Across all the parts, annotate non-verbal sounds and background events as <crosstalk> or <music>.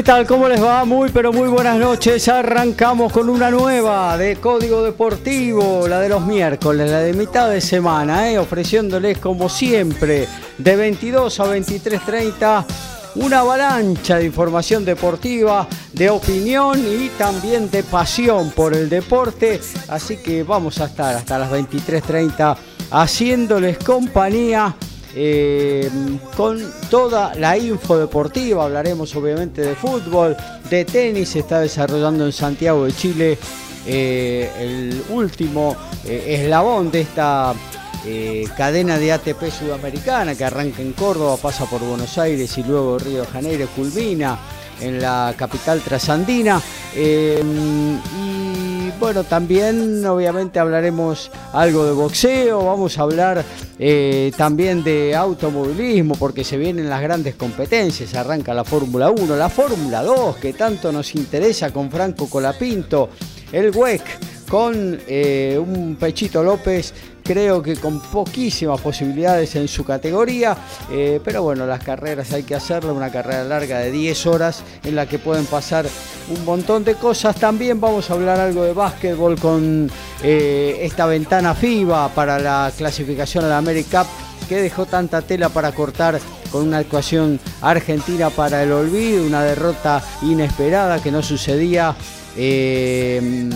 ¿Qué tal? ¿Cómo les va? Muy pero muy buenas noches. Arrancamos con una nueva de Código Deportivo, la de los miércoles, la de mitad de semana, ¿eh? ofreciéndoles como siempre de 22 a 23.30 una avalancha de información deportiva, de opinión y también de pasión por el deporte. Así que vamos a estar hasta las 23.30 haciéndoles compañía eh, con toda la info deportiva. Hablaremos obviamente de fútbol, de tenis. Se está desarrollando en Santiago de Chile eh, el último eh, eslabón de esta cadena de ATP sudamericana que arranca en Córdoba, pasa por Buenos Aires y luego Río de Janeiro, culmina en la capital trasandina. Bueno, también obviamente hablaremos algo de boxeo, vamos a hablar eh, también de automovilismo, porque se vienen las grandes competencias, arranca la Fórmula 1, la Fórmula 2, que tanto nos interesa con Franco Colapinto, el WEC con eh, un Pechito López creo que con poquísimas posibilidades en su categoría, eh, pero bueno, las carreras hay que hacerlo, una carrera larga de 10 horas en la que pueden pasar un montón de cosas. También vamos a hablar algo de básquetbol con eh, esta ventana FIBA para la clasificación a la America que dejó tanta tela para cortar con una actuación argentina para el olvido, una derrota inesperada que no sucedía, eh,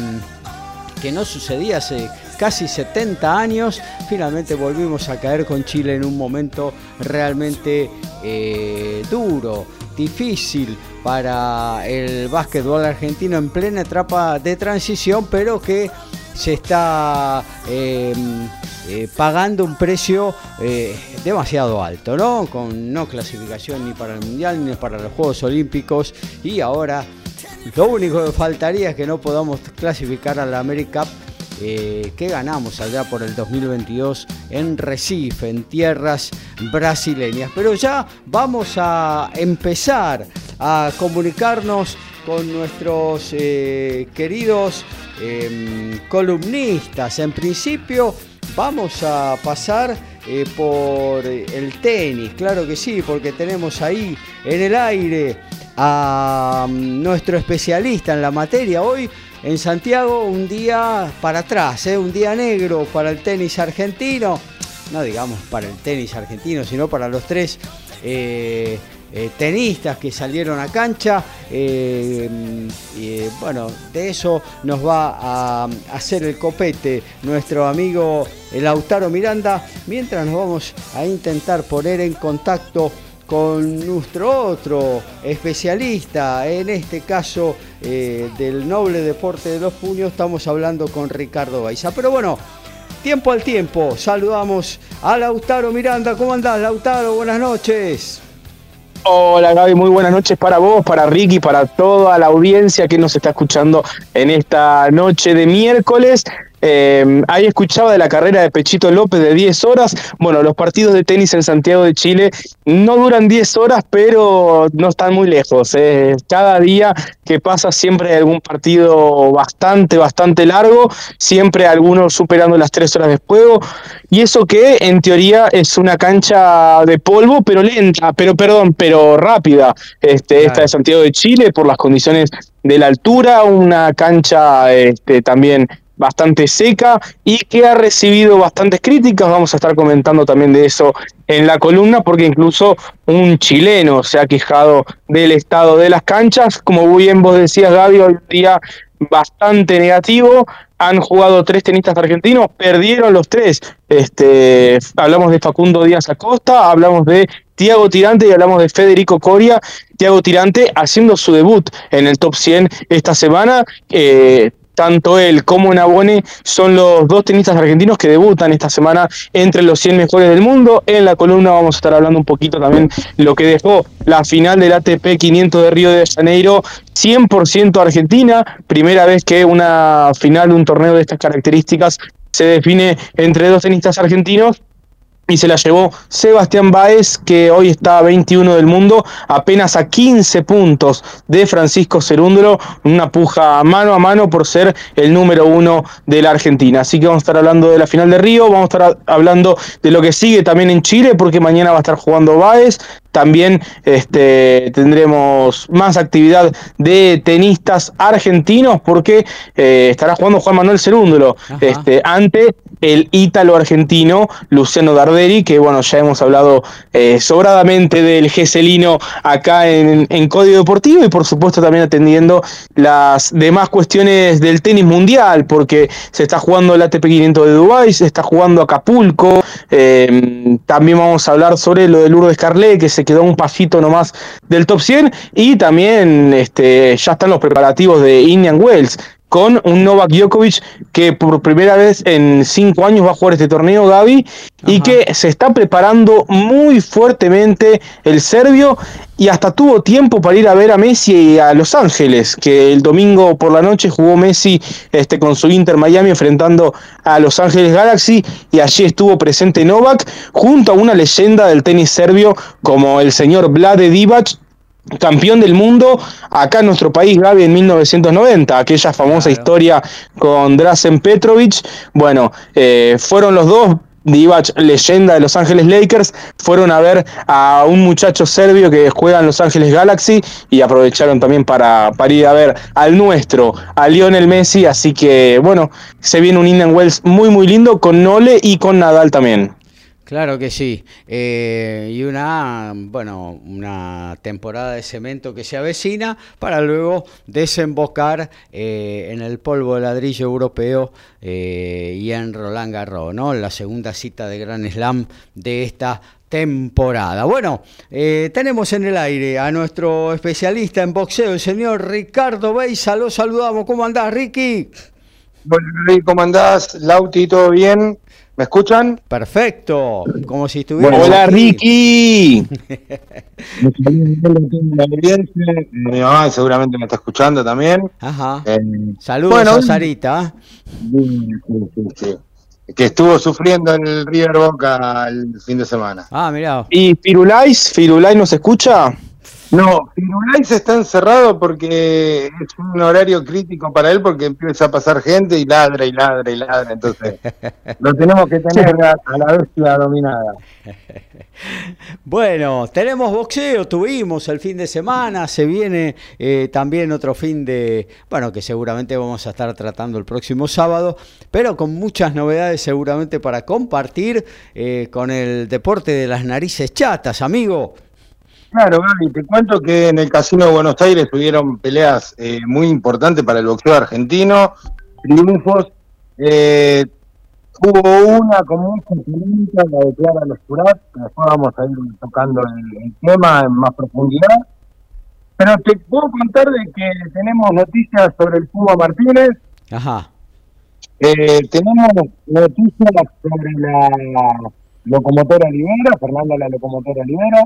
que no sucedía hace casi 70 años, finalmente volvimos a caer con Chile en un momento realmente eh, duro, difícil para el básquetbol argentino en plena etapa de transición, pero que se está em, eh, pagando un precio eh, demasiado alto, ¿no? Con no clasificación ni para el Mundial ni para los Juegos Olímpicos y ahora lo único que faltaría es que no podamos clasificar a la América eh, que ganamos allá por el 2022 en Recife, en tierras brasileñas. Pero ya vamos a empezar a comunicarnos con nuestros eh, queridos em, columnistas. En principio vamos a pasar eh, por el tenis, claro que sí, porque tenemos ahí en el aire a mm, nuestro especialista en la materia hoy en Santiago un día para atrás, ¿eh? un día negro para el tenis argentino, no digamos para el tenis argentino, sino para los tres eh, eh, tenistas que salieron a cancha. y, bueno, de eso nos va a hacer el copete nuestro amigo Lautaro Miranda, mientras nos vamos a intentar poner en contacto con nuestro otro especialista, en este caso eh, del noble deporte de los puños, estamos hablando con Ricardo Baiza. Pero bueno, tiempo al tiempo, saludamos a Lautaro Miranda. ¿Cómo andás, Lautaro? Buenas noches. Hola Gaby, muy buenas noches para vos, para Ricky, para toda la audiencia que nos está escuchando en esta noche de miércoles. Eh, ahí escuchaba de la carrera de Pechito López de 10 horas. Bueno, los partidos de tenis en Santiago de Chile no duran 10 horas, pero no están muy lejos. Eh. Cada día que pasa siempre hay algún partido bastante, bastante largo, siempre algunos superando las 3 horas de juego. Y eso que en teoría es una cancha de polvo, pero lenta, pero perdón, pero rápida. Este, Esta de Santiago de Chile por las condiciones de la altura, una cancha este, también bastante seca y que ha recibido bastantes críticas. Vamos a estar comentando también de eso en la columna, porque incluso un chileno se ha quejado del estado de las canchas. Como bien vos decías, Gaby, hoy día bastante negativo. han jugado tres tenistas argentinos, perdieron los tres. Este, hablamos de Facundo Díaz Acosta, hablamos de Tiago Tirante y hablamos de Federico Coria. Tiago Tirante haciendo su debut en el top 100 esta semana. Eh, tanto él como Nabone son los dos tenistas argentinos que debutan esta semana entre los 100 mejores del mundo. En la columna vamos a estar hablando un poquito también lo que dejó la final del ATP 500 de Río de Janeiro, 100% Argentina, primera vez que una final de un torneo de estas características se define entre dos tenistas argentinos y se la llevó Sebastián Baez, que hoy está a 21 del mundo, apenas a 15 puntos de Francisco Cerúndolo, una puja mano a mano por ser el número uno de la Argentina. Así que vamos a estar hablando de la final de Río, vamos a estar hablando de lo que sigue también en Chile, porque mañana va a estar jugando Baez, también este, tendremos más actividad de tenistas argentinos porque eh, estará jugando Juan Manuel Cerúndolo este, ante el ítalo argentino Luciano Darderi, que bueno, ya hemos hablado eh, sobradamente del Geselino acá en, en, Código Deportivo y por supuesto también atendiendo las demás cuestiones del tenis mundial, porque se está jugando el ATP 500 de Dubái, se está jugando Acapulco, eh, también vamos a hablar sobre lo de Lourdes Carlet, que se quedó un pasito nomás del top 100 y también este, ya están los preparativos de Indian Wells con un Novak Djokovic que por primera vez en cinco años va a jugar este torneo, Gaby, y que se está preparando muy fuertemente el serbio y hasta tuvo tiempo para ir a ver a Messi a Los Ángeles, que el domingo por la noche jugó Messi este, con su Inter Miami enfrentando a Los Ángeles Galaxy y allí estuvo presente Novak junto a una leyenda del tenis serbio como el señor Vlade Divac, campeón del mundo acá en nuestro país, Gaby, en 1990, aquella famosa historia con Drazen Petrovic. Bueno, eh, fueron los dos. Divac, leyenda de Los Ángeles Lakers, fueron a ver a un muchacho serbio que juega en Los Ángeles Galaxy y aprovecharon también para, para ir a ver al nuestro, a Lionel Messi. Así que, bueno, se viene un Indian Wells muy, muy lindo con Nole y con Nadal también. Claro que sí. Eh, y una, bueno, una temporada de cemento que se avecina para luego desembocar eh, en el polvo de ladrillo europeo eh, y en Roland Garros, ¿no? La segunda cita de Gran Slam de esta temporada. Bueno, tenemos en el aire a nuestro especialista en boxeo, el señor Ricardo Beisa. Lo saludamos. ¿Cómo andás, Ricky? Bueno, ¿cómo andás? Lauti, ¿todo bien? ¿Me escuchan? Perfecto, como si estuviera. Hola Ricky. <laughs> Mi mamá seguramente me está escuchando también. Ajá. Eh, Saludos a Sarita. Que estuvo sufriendo en el River Boca el fin de semana. Ah, mirá. ¿Y Firulais? ¿Firulais nos escucha? No, Firulais está encerrado porque es un horario crítico para él porque empieza a pasar gente y ladra y ladra y ladra, entonces <laughs> lo tenemos que tener a, la bestia dominada. <laughs> Bueno, tenemos boxeo, tuvimos el fin de semana, se viene eh, también otro fin de, bueno, que seguramente vamos a estar tratando el próximo sábado, pero con muchas novedades seguramente para compartir eh, con el deporte de las narices chatas, amigo. Claro, Gaby, te cuento que en el Casino de Buenos Aires tuvieron peleas eh, muy importantes para el boxeo argentino, triunfos. Eh, hubo una con mucha polémica, la de Clara Los Curat, que después vamos a ir tocando el, tema en más profundidad. Pero te puedo contar de que tenemos noticias sobre el Puma Martínez. Ajá. Eh, tenemos noticias sobre la locomotora Olivera, Fernanda la locomotora Olivera.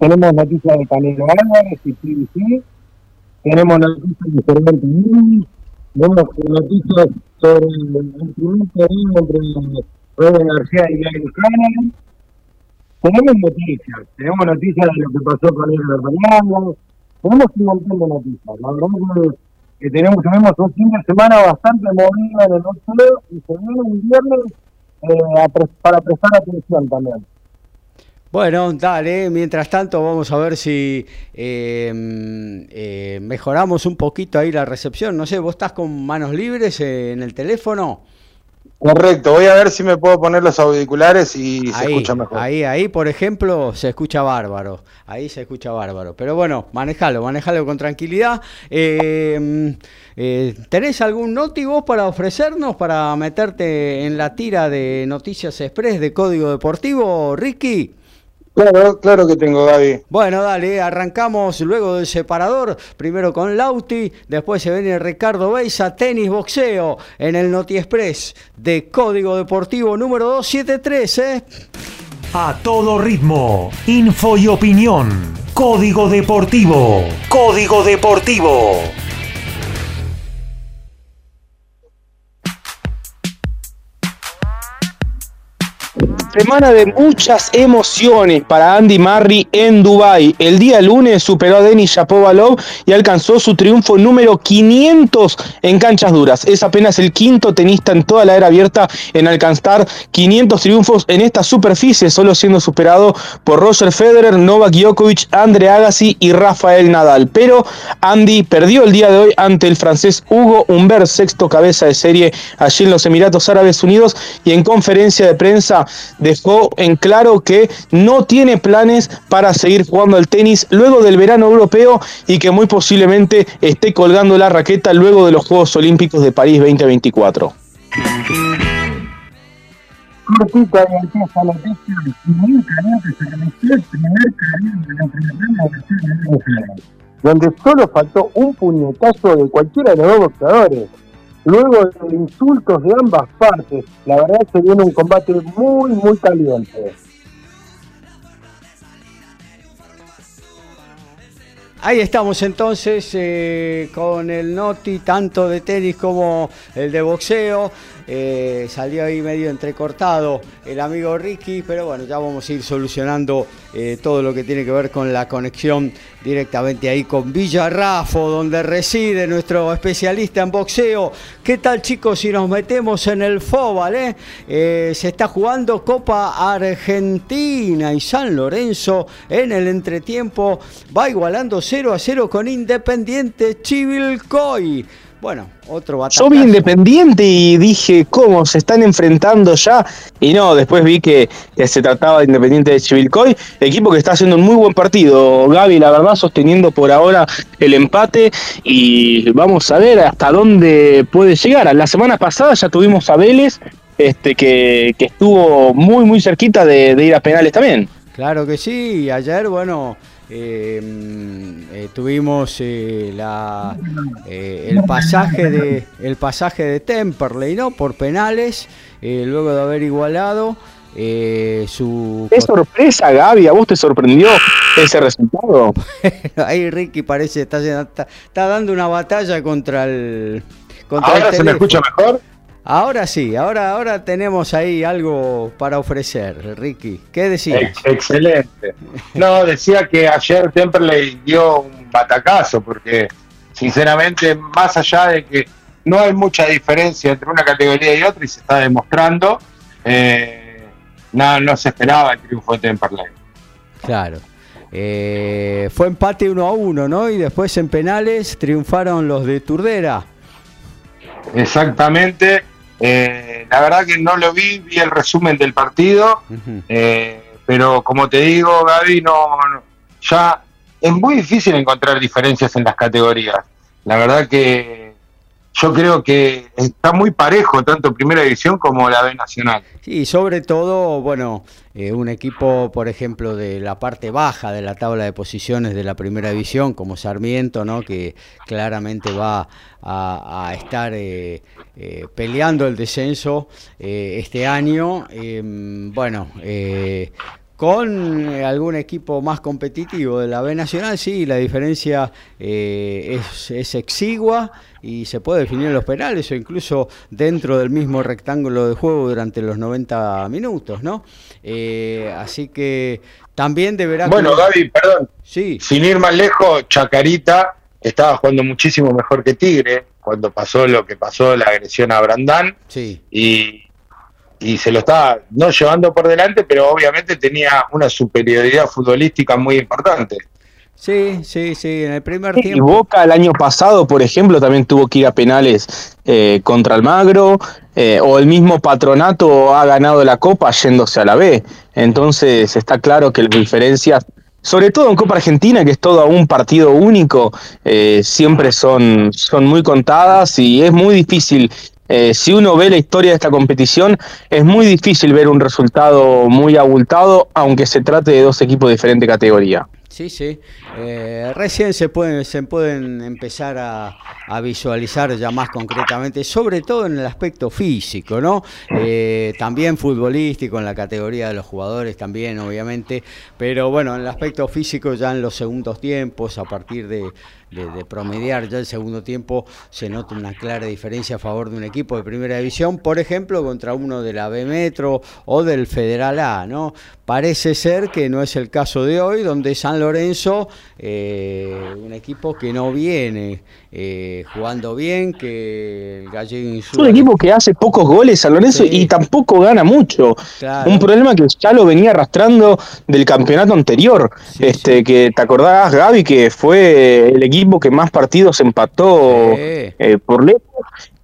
Tenemos noticias de Canelo Álvarez y PBC. Tenemos noticias de Fernando. Tenemos noticias sobre el primer entre Robert García y Gary Hanna. Tenemos noticias. Tenemos noticias de lo que pasó con el Fernando. Tenemos un montón de noticias. La verdad que, tenemos, tenemos un fin de semana bastante movido en el boxeo y se viene un viernes eh, para prestar atención también. Bueno, dale, mientras tanto vamos a ver si em, eh, mejoramos un poquito ahí la recepción. No sé, ¿vos estás con manos libres en el teléfono? Correcto, voy a ver si me puedo poner los auriculares y se escucha mejor. Ahí, ahí, por ejemplo, se escucha bárbaro. Ahí se escucha bárbaro. Pero bueno, manejalo, manejalo con tranquilidad. Eh, eh, ¿Tenés algún noti vos para ofrecernos, para meterte en la tira de Noticias Express de Código Deportivo, Ricky? Claro, claro que tengo, Gaby. Bueno, dale, arrancamos luego del separador, primero con Lauti, después se viene Ricardo Beisa, tenis, boxeo, en el Noti Express de Código Deportivo número 273, ¿eh? A todo ritmo, info y opinión. Código Deportivo. Código Deportivo. Semana de muchas emociones para Andy Murray en Dubai. El día lunes superó a Denis Shapovalov y alcanzó su triunfo número 500 en canchas duras. Es apenas el quinto tenista en toda la era abierta en alcanzar 500 triunfos en esta superficie, solo siendo superado por Roger Federer, Novak Djokovic, Andre Agassi y Rafael Nadal. Pero Andy perdió el día de hoy ante el francés Hugo Humbert, sexto cabeza de serie allí en los Emiratos Árabes Unidos y en conferencia de prensa dejó en claro que no tiene planes para seguir jugando al tenis luego del verano europeo y que muy posiblemente esté colgando la raqueta luego de los Juegos Olímpicos de París 2024. donde solo faltó un puñetazo de cualquiera de los dos boxeadores luego de insultos de ambas partes. La verdad se viene un combate muy, muy caliente. Ahí estamos entonces eh, con el Noti, tanto de tenis como el de boxeo. Eh, salió ahí medio entrecortado el amigo Ricky, pero bueno, ya vamos a ir solucionando eh, todo lo que tiene que ver con la conexión directamente ahí con Villarrafo, donde reside nuestro especialista en boxeo. ¿Qué tal chicos si nos metemos en el Fóbal? Eh? se está jugando Copa Argentina y San Lorenzo en el entretiempo va igualando 0 a 0 con Independiente Chivilcoy. Bueno, otro batacazo. Yo vi Independiente y dije, ¿cómo? Se están enfrentando ya. Y no, después vi que, se trataba de Independiente de Chivilcoy, equipo que está haciendo un muy buen partido. Gaby, la verdad, sosteniendo por ahora el empate. Y vamos a ver hasta dónde puede llegar. La semana pasada ya tuvimos a Vélez, este, que, estuvo muy, muy cerquita de, de ir a penales también. Claro que sí, ayer, bueno, tuvimos eh, la, el pasaje de el pasaje de Temperley no por penales luego de haber igualado su qué sorpresa Gaby a vos te sorprendió ese resultado <laughs> ahí Ricky parece está, está, está dando una batalla contra el contra ahora se me escucha mejor Ahora sí, ahora, ahora tenemos ahí algo para ofrecer, Ricky. ¿Qué decías? Excelente. No, decía que ayer Temperley dio un batacazo, porque sinceramente, más allá de que no hay mucha diferencia entre una categoría y otra, y se está demostrando, eh, no, no se esperaba el triunfo de Temperley. Claro. Eh, fue empate uno a uno, ¿no? Y después en penales triunfaron los de Turdera. Exactamente. Eh, la verdad que no lo vi, vi el resumen del partido, eh, pero como te digo, Gaby, no, ya es muy difícil encontrar diferencias en las categorías. La verdad que yo creo que está muy parejo tanto Primera División como la B Nacional. Sí, sobre todo, bueno, eh, un equipo, por ejemplo, de la parte baja de la tabla de posiciones de la Primera División, como Sarmiento, ¿no? que claramente va a, estar eh, eh, peleando el descenso este año. Em, bueno, con algún equipo más competitivo de la B Nacional, sí, la diferencia es, es, exigua y se puede definir en los penales o incluso dentro del mismo rectángulo de juego durante los 90 minutos, ¿no? Eh, así que también deberá... Bueno, Gaby, perdón. Sí. Sin ir más lejos, Chacarita estaba jugando muchísimo mejor que Tigre cuando pasó lo que pasó, la agresión a Brandán. Sí. Y, y se lo estaba no llevando por delante, pero obviamente tenía una superioridad futbolística muy importante. Sí, sí, sí, en el primer tiempo. Y Boca el año pasado, por ejemplo, también tuvo que ir a penales eh, contra Almagro, eh, o el mismo Patronato ha ganado la Copa yéndose a la B. Entonces está claro que las diferencias, sobre todo en Copa Argentina, que es todo un partido único, eh, siempre son, son muy contadas y es muy difícil eh, si uno ve la historia de esta competición, es muy difícil ver un resultado muy abultado, aunque se trate de dos equipos de diferente categoría. Sí, sí. Eh, recién se pueden, se pueden empezar a, visualizar ya más concretamente, sobre todo en el aspecto físico, ¿no? Eh, también futbolístico, en la categoría de los jugadores también, obviamente, pero bueno, en el aspecto físico ya en los segundos tiempos, a partir de, de, promediar ya el segundo tiempo, se nota una clara diferencia a favor de un equipo de primera división, por ejemplo, contra uno de la B Metro o del Federal A, ¿no? Parece ser que no es el caso de hoy, donde San Lorenzo, eh, un equipo que no viene eh, jugando bien, que Gallego Es un equipo que hace pocos goles San Lorenzo y tampoco gana mucho. Un problema que ya lo venía arrastrando del campeonato anterior. este que te acordás, Gaby, que fue el equipo que más partidos empató eh, por lejos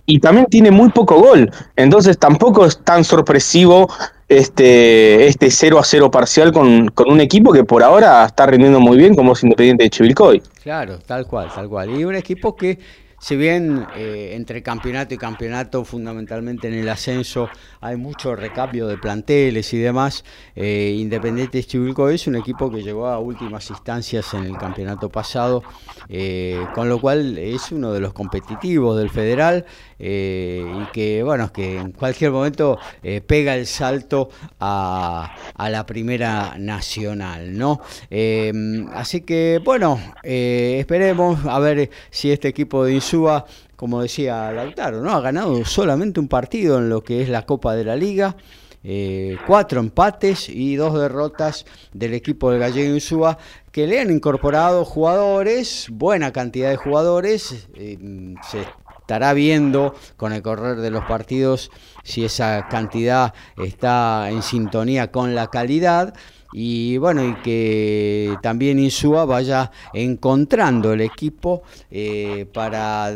y también tiene muy poco gol. Entonces tampoco es tan sorpresivo este, este 0 a 0 parcial con, con, un equipo que por ahora está rindiendo muy bien como es Independiente de Chivilcoy. Claro, tal cual, tal cual. Y un equipo que si bien eh, entre campeonato y campeonato, fundamentalmente en el ascenso, hay mucho recambio de planteles y demás, eh, Independiente Chivilco es un equipo que llegó a últimas instancias en el campeonato pasado, eh, con lo cual es uno de los competitivos del federal y que, bueno, que en cualquier momento pega el salto a, a, la primera nacional, ¿no? así que, bueno, esperemos a ver si este equipo de Insúa, como decía Lautaro, ¿no? Ha ganado solamente un partido en lo que es la Copa de la Liga. Eh, cuatro empates y dos derrotas del equipo del Gallego Insúa que le han incorporado jugadores, buena cantidad de jugadores. Eh, se estará viendo con el correr de los partidos si esa cantidad está en sintonía con la calidad y bueno, y que también Insúa vaya encontrando el equipo eh, para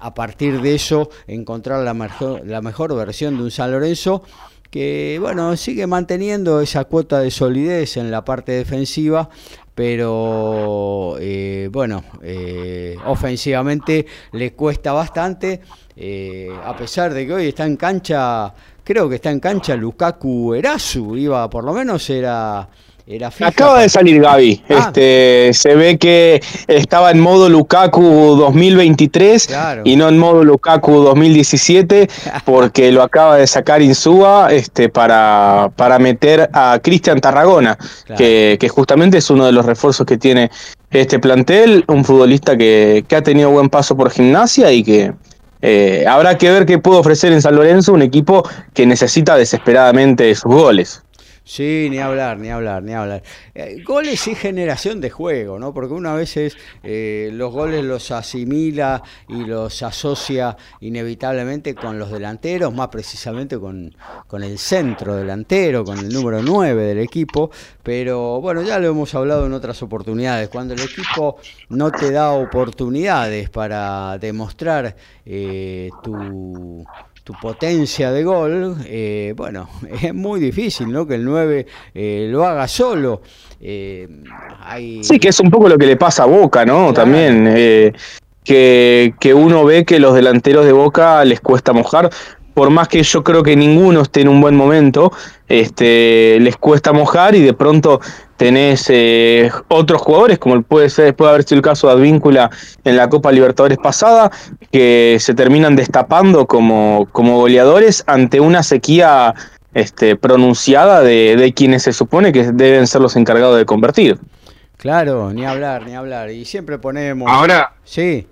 a partir de eso encontrar la mejor, la mejor versión de un San Lorenzo que bueno, sigue manteniendo esa cuota de solidez en la parte defensiva, pero eh, bueno, eh, ofensivamente le cuesta bastante, a pesar de que hoy está en cancha creo que está en cancha Lukaku Erasu, iba, por lo menos era... Era Acaba de salir Gaby. Ah. Este, se ve que estaba en modo Lukaku 2023 y no en modo Lukaku 2017 <laughs> porque lo acaba de sacar Insúa este, para, para meter a Cristian Tarragona, que, que, justamente es uno de los refuerzos que tiene este plantel, un futbolista que, que ha tenido buen paso por gimnasia y que, eh, habrá que ver qué puede ofrecer en San Lorenzo un equipo que necesita desesperadamente sus goles. Sí, ni hablar, ni hablar, ni hablar. Eh, goles y generación de juego, ¿no? Porque una vez eh, los goles los asimila y los asocia inevitablemente con los delanteros, más precisamente con, con el centro delantero, con el número 9 del equipo. Pero bueno, ya lo hemos hablado en otras oportunidades. Cuando el equipo no te da oportunidades para demostrar eh, tu tu potencia de gol, eh, bueno, <laughs> es muy difícil, ¿no? Que el 9 eh, lo haga solo. Eh, sí, que es un poco lo que le pasa a Boca, ¿no? También. Que, que, uno ve que los delanteros de Boca les cuesta mojar, por más que yo creo que ninguno esté en un buen momento, este, les cuesta mojar y de pronto tenés eh, otros jugadores, como puede, ser, puede haber sido el caso de Advíncula en la Copa Libertadores pasada, que se terminan destapando como, como goleadores ante una sequía este, pronunciada de, de quienes se supone que deben ser los encargados de convertir. Claro, ni hablar, ni hablar. Y siempre ponemos... Ahora... Sí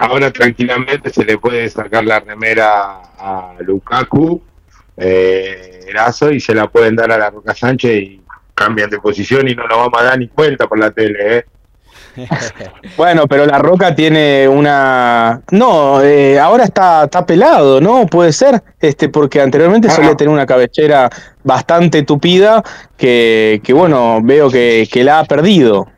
ahora tranquilamente se le puede sacar la remera a Lukaku, eh, Erazo, y se la pueden dar a la Roca Sánchez y cambian de posición y no nos vamos a dar ni cuenta por la tele, ¿eh? <laughs> bueno, pero la Roca tiene una. No, eh, ahora está, está pelado, ¿no? Puede ser, este, porque anteriormente ah. solía tener una cabellera bastante tupida que, que bueno, veo que, que la ha perdido.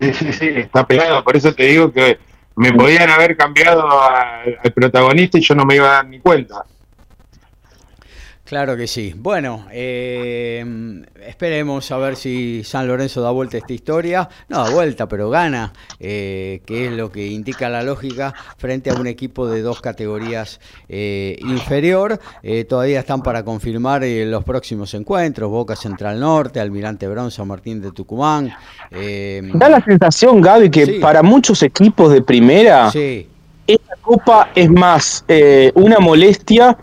Sí, sí, sí, está pegado. Por eso te digo que me podían haber cambiado al, protagonista y yo no me iba a dar ni cuenta. Claro que sí. Bueno, eh, esperemos a ver si San Lorenzo da vuelta a esta historia. No da vuelta, pero gana, eh, que es lo que indica la lógica frente a un equipo de dos categorías eh, inferior. todavía están para confirmar los próximos encuentros. Boca Central Norte, Almirante Bronce, Martín de Tucumán. da la sensación, Gaby, que para muchos equipos de primera, esta copa es más una molestia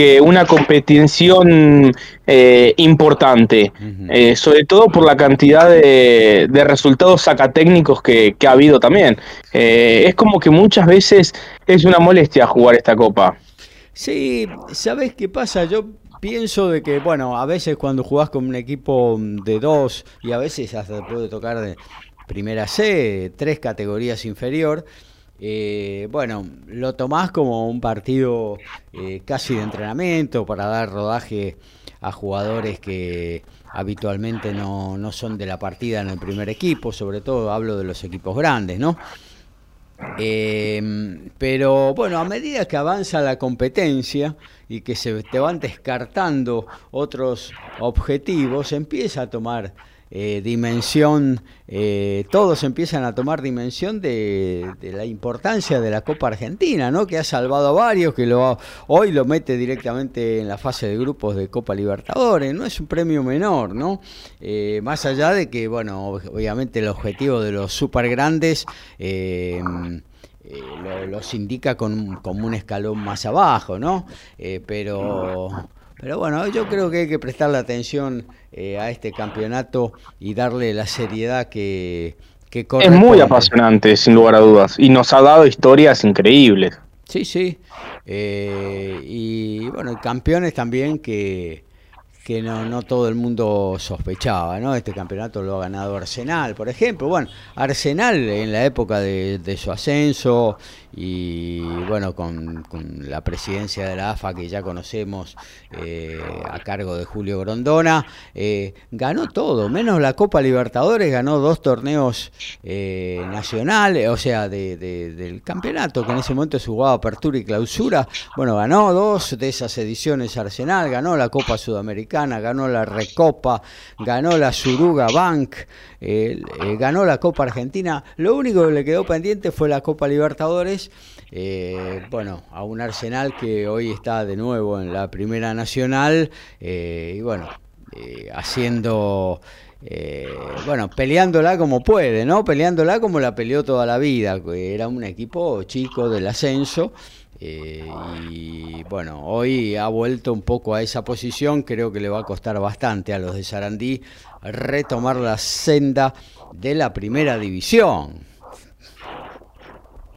que una competición eh, importante, eh, sobre todo por la cantidad de, resultados sacatécnicos que, que ha habido también. Eh, es como que muchas veces es una molestia jugar esta copa. Sí, ¿sabes qué pasa? Yo pienso de que, bueno, a veces cuando jugás con un equipo de dos y a veces hasta puede tocar de primera C, tres categorías inferior, eh, bueno, lo tomás como un partido eh, casi de entrenamiento para dar rodaje a jugadores que habitualmente no, no, son de la partida en el primer equipo, sobre todo hablo de los equipos grandes, ¿no? Eh, pero bueno, a medida que avanza la competencia y que se te van descartando otros objetivos, empieza a tomar eh, dimensión, eh, todos empiezan a tomar dimensión de, la importancia de la Copa Argentina, ¿no? que ha salvado a varios, que hoy lo mete directamente en la fase de grupos de Copa Libertadores, no es un premio menor, ¿no? Eh, más allá de que, bueno, obviamente el objetivo de los super grandes los indica con, como un escalón más abajo, ¿no? pero pero bueno, yo creo que hay que prestarle atención eh, a este campeonato y darle la seriedad que, que Es muy apasionante, sin lugar a dudas, y nos ha dado historias increíbles. Sí, sí. Eh, y bueno, campeones también que, que no, no todo el mundo sospechaba, ¿no? Este campeonato lo ha ganado Arsenal, por ejemplo. Bueno, Arsenal en la época de, de su ascenso y bueno, con, la presidencia de la AFA que ya conocemos eh, a cargo de Julio Grondona, eh, ganó todo, menos la Copa Libertadores, ganó dos torneos eh, nacionales, o sea, de, del campeonato, que en ese momento se jugaba Apertura y Clausura, bueno, ganó dos de esas ediciones Arsenal, ganó la Copa Sudamericana, ganó la Recopa, ganó la Suruga Bank, ganó la Copa Argentina, lo único que le quedó pendiente fue la Copa Libertadores, eh, bueno, a un Arsenal que hoy está de nuevo en la Primera Nacional eh, y bueno, eh, haciendo... bueno, peleándola como puede, ¿no? Peleándola como la peleó toda la vida. Era un equipo chico del ascenso. Y bueno, hoy ha vuelto un poco a esa posición. Creo que le va a costar bastante a los de Sarandí retomar la senda de la primera división.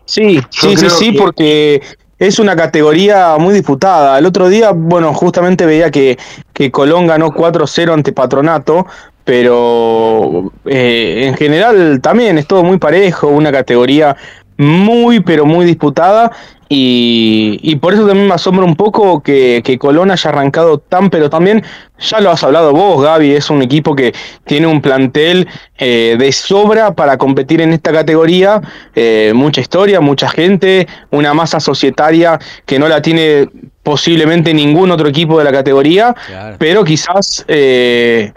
Sí, sí, sí, sí, porque es una categoría muy disputada. El otro día, bueno, justamente veía que, que Colón ganó 4-0 ante Patronato, pero eh, en general también es todo muy parejo, una categoría muy, pero muy disputada. Y, por eso también me asombra un poco que, Colón haya arrancado tan, pero también, ya lo has hablado vos, Gaby, es un equipo que tiene un plantel eh, de sobra para competir en esta categoría, eh, mucha historia, mucha gente, una masa societaria que no la tiene posiblemente ningún otro equipo de la categoría, pero quizás... Eh,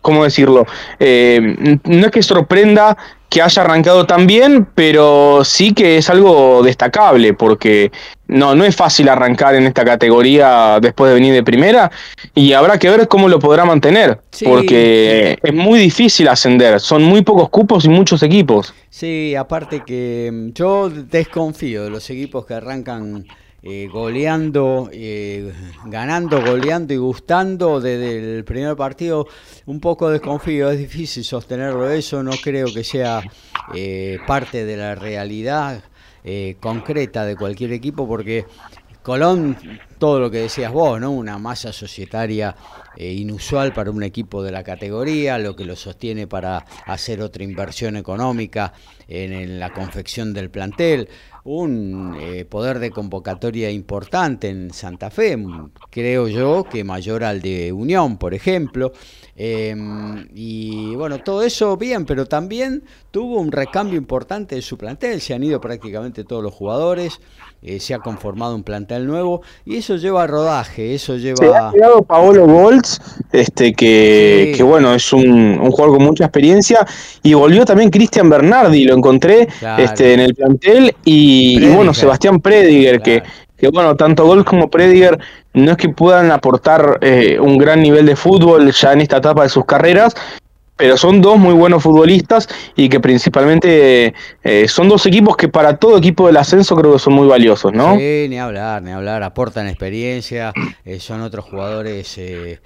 ¿cómo decirlo? no es que sorprenda que haya arrancado tan bien, pero sí que es algo destacable, porque no, no es fácil arrancar en esta categoría después de venir de primera, y habrá que ver cómo lo podrá mantener, porque es muy difícil ascender, son muy pocos cupos y muchos equipos. Sí, aparte que mm, yo desconfío de los equipos que arrancan eh, goleando, eh, ganando, goleando y gustando desde el primer partido, un poco desconfío, es difícil sostenerlo eso, no creo que sea eh, parte de la realidad concreta de cualquier equipo porque Colón, todo lo que decías vos, ¿no? Una masa societaria eh, inusual para un equipo de la categoría, lo que lo sostiene para hacer otra inversión económica en, la confección del plantel, un eh, poder de convocatoria importante en Santa Fe, creo yo que mayor al de Unión, por ejemplo. Em, y bueno, todo eso bien, pero también tuvo un recambio importante en su plantel, se han ido prácticamente todos los jugadores, eh, se ha conformado un plantel nuevo y eso lleva rodaje, eso lleva... Se ha llegado Paolo Goltz, este, que, bueno, es un, jugador con mucha experiencia, y volvió también Cristian Bernardi, lo encontré este, en el plantel, y, bueno, Sebastián Prediger, que que bueno, tanto Gol como Prediger no es que puedan aportar eh, un gran nivel de fútbol ya en esta etapa de sus carreras, pero son dos muy buenos futbolistas y que principalmente eh, son dos equipos que para todo equipo del ascenso creo que son muy valiosos, ¿no? Sí, ni hablar, ni hablar, aportan experiencia, eh, son otros jugadores eh,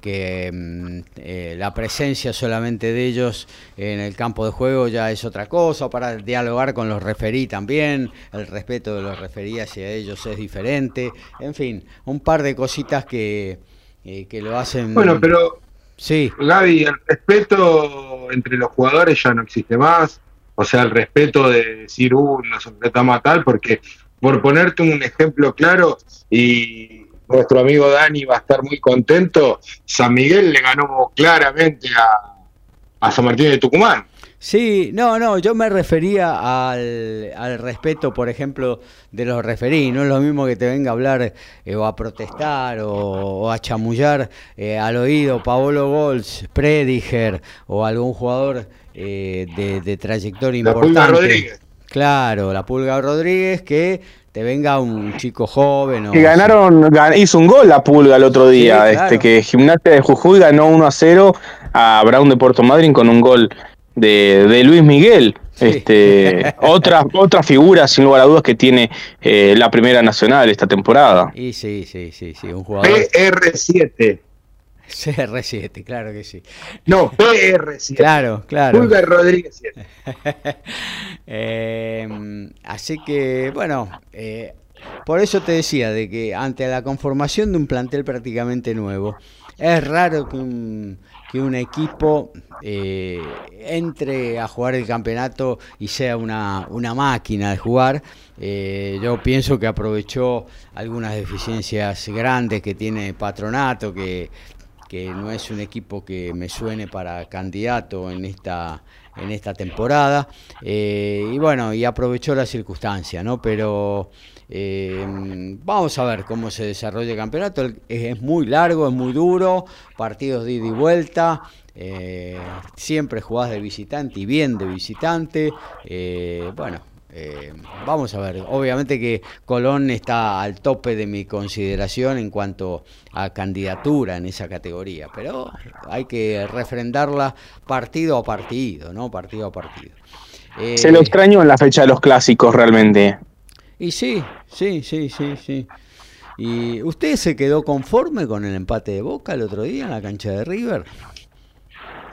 que mm, la presencia solamente de ellos en el campo de juego ya es otra cosa, para dialogar con los referí también, el respeto de los referí hacia ellos es diferente, en fin, un par de cositas que, que lo hacen... Bueno, pero Sí. Gaby, el respeto entre los jugadores ya no existe más. O sea, el respeto de decir, uh, nos enfrentamos a tal, porque por ponerte un ejemplo claro, y nuestro amigo Dani va a estar muy contento, San Miguel le ganó claramente a, a San Martín de Tucumán. Sí, no, no, yo me refería al, al respeto, por ejemplo, de los referí. No es lo mismo que te venga a hablar eh, o a protestar o, a chamullar eh, al oído Paolo Gols, Prediger o algún jugador eh, de, trayectoria la importante. Pulga Rodríguez. Claro, la Pulga Rodríguez que te venga un chico joven. O, que ganaron, hizo un gol la Pulga el otro día, este que Gimnasia de Jujuy ganó 1 a 0 a Brown de Puerto Madryn con un gol de, Luis Miguel. Este, <laughs> otra, otra figura, sin lugar a dudas, que tiene eh, la Primera Nacional esta temporada. Y sí, sí, sí, sí, un jugador. PR7. CR7, claro que sí. No, PR7. Claro, claro. Pulgar Rodríguez 7. <laughs> Em, así que, bueno, eh, por eso te decía de que ante la conformación de un plantel prácticamente nuevo, es raro que un, que un equipo eh, entre a jugar el campeonato y sea una, una máquina de jugar. Eh, yo pienso que aprovechó algunas deficiencias grandes que tiene Patronato, que, que no es un equipo que me suene para candidato en esta en esta temporada eh, y bueno y aprovechó la circunstancia no pero eh, vamos a ver cómo se desarrolla el campeonato. Es, muy largo, es muy duro, partidos de ida y vuelta. Eh, siempre jugás de visitante y bien de visitante. Eh, bueno, vamos a ver. Obviamente que Colón está al tope de mi consideración en cuanto a candidatura en esa categoría, pero hay que refrendarla partido a partido, ¿no? Partido a partido. Se lo extraño en la fecha de los clásicos realmente. Y sí, sí, sí, sí, sí. ¿Y usted se quedó conforme con el empate de Boca el otro día en la cancha de River?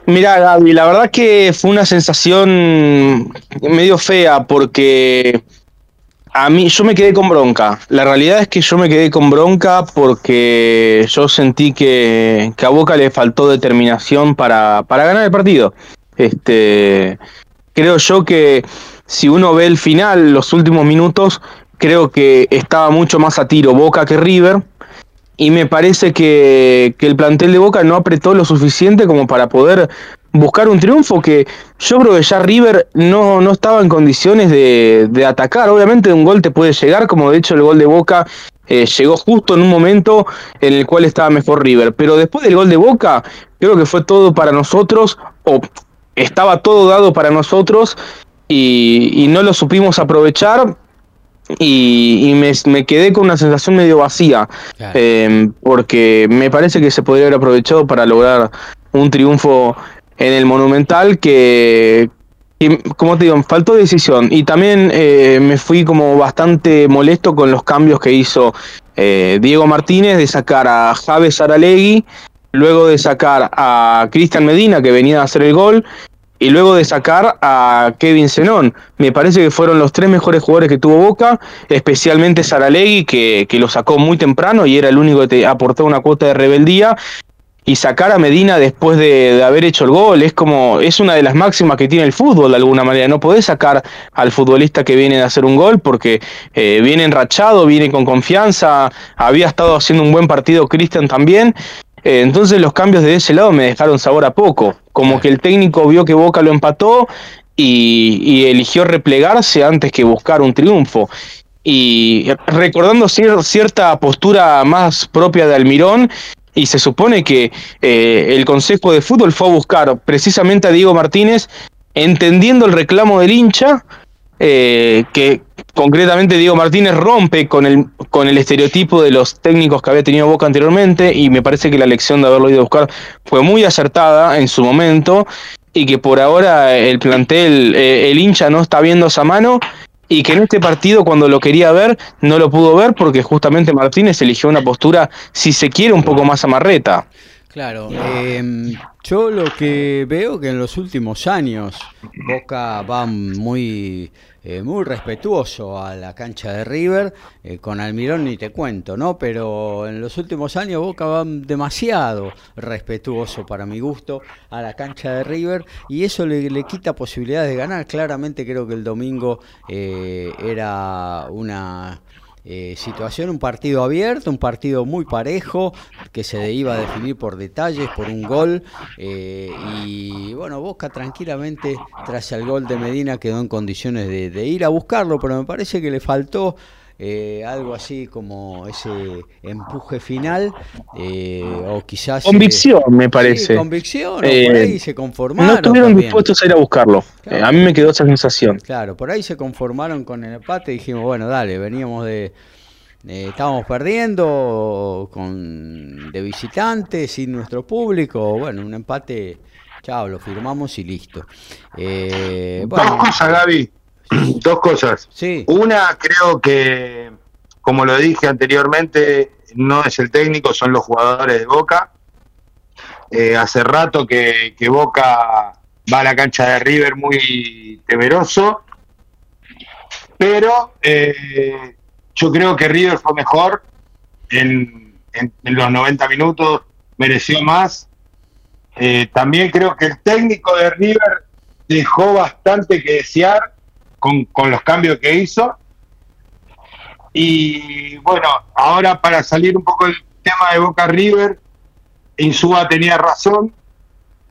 Mira, Gaby, la verdad que fue una sensación medio fea porque a mí yo me quedé con bronca. La realidad es que yo me quedé con bronca porque yo sentí que, que a Boca le faltó determinación para, para ganar el partido. Este, creo yo que si uno ve el final, los últimos minutos, creo que estaba mucho más a tiro Boca que River. Y me parece que, el plantel de Boca no apretó lo suficiente como para poder buscar un triunfo que yo creo que ya River no, no estaba en condiciones de, atacar. Obviamente un gol te puede llegar, como de hecho el gol de Boca eh, llegó justo en un momento en el cual estaba mejor River. Pero después del gol de Boca, creo que fue todo para nosotros, o estaba todo dado para nosotros, y, no lo supimos aprovechar y, me, quedé con una sensación medio vacía, em, porque me parece que se podría haber aprovechado para lograr un triunfo en el Monumental que, como te digo, faltó decisión. Y también eh, me fui como bastante molesto con los cambios que hizo eh, Diego Martínez de sacar a Javes Aralegui, luego de sacar a Cristian Medina que venía a hacer el gol y luego de sacar a Kevin Zenón. Me parece que fueron los tres mejores jugadores que tuvo Boca, especialmente Saralegui, que, que lo sacó muy temprano y era el único que te aportó una cuota de rebeldía. y sacar a Medina después de, haber hecho el gol. Es como, es una de las máximas que tiene el fútbol de alguna manera. No podés sacar al futbolista que viene de hacer un gol porque eh, viene enrachado, viene con confianza. Había estado haciendo un buen partido Cristian también. Eh, entonces los cambios de ese lado me dejaron sabor a poco. Como que el técnico vio que Boca lo empató y, eligió replegarse antes que buscar un triunfo. Y recordando cierta postura más propia de Almirón, y se supone que eh, el Consejo de Fútbol fue a buscar precisamente a Diego Martínez, entendiendo el reclamo del hincha, eh, que concretamente Diego Martínez rompe con el, con el estereotipo de los técnicos que había tenido Boca anteriormente, y me parece que la elección de haberlo ido a buscar fue muy acertada en su momento, y que por ahora el plantel, eh, el hincha no está viendo esa mano y que en este partido cuando lo quería ver no lo pudo ver porque justamente Martínez eligió una postura, si se quiere, un poco más amarreta. Claro, eh, yo lo que veo que en los últimos años Boca va muy eh, muy respetuoso a la cancha de River, eh, con Almirón ni te cuento, ¿no? Pero en los últimos años Boca va demasiado respetuoso para mi gusto a la cancha de River y eso le, quita posibilidades de ganar. Claramente creo que el domingo eh, era una eh, situación, un partido abierto, un partido muy parejo, que se iba a definir por detalles, por un gol. Eh, y bueno, Boca tranquilamente, tras el gol de Medina, quedó en condiciones de, ir a buscarlo, pero me parece que le faltó eh, algo así como ese empuje final o quizás convicción me parece convicción por ahí se conformaron no estuvieron dispuestos a ir a buscarlo a mí me quedó esa sensación claro por ahí se conformaron con el empate y dijimos bueno dale veníamos de eh, estábamos perdiendo con de visitantes, sin nuestro público. Bueno, un empate, chao, lo firmamos y listo. Eh, Dos cosas, Gaby. <clears throat> Dos cosas. Sí. Una, creo que, como lo dije anteriormente, no es el técnico, son los jugadores de Boca. Eh, hace rato que, que Boca va a la cancha de River muy temeroso, pero eh, yo creo que River fue mejor en, los 90 minutos, mereció más. Eh, también creo que el técnico de River dejó bastante que desear con, los cambios que hizo. Y bueno, ahora para salir un poco del tema de Boca River, Insúa tenía razón,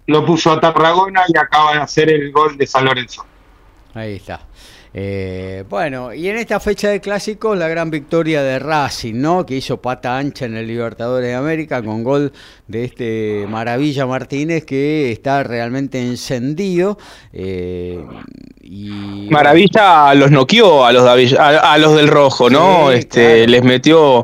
lo puso a Tarragona y acaba de hacer el gol de San Lorenzo. Ahí está. Eh, bueno, y en esta fecha de clásicos, la gran victoria de Racing, ¿no? Que hizo pata ancha en el Libertadores de América con gol de este Maravilla Martínez que está realmente encendido. Eh, y... Maravilla los noqueó a los, a, los del Rojo, ¿no? este, Les metió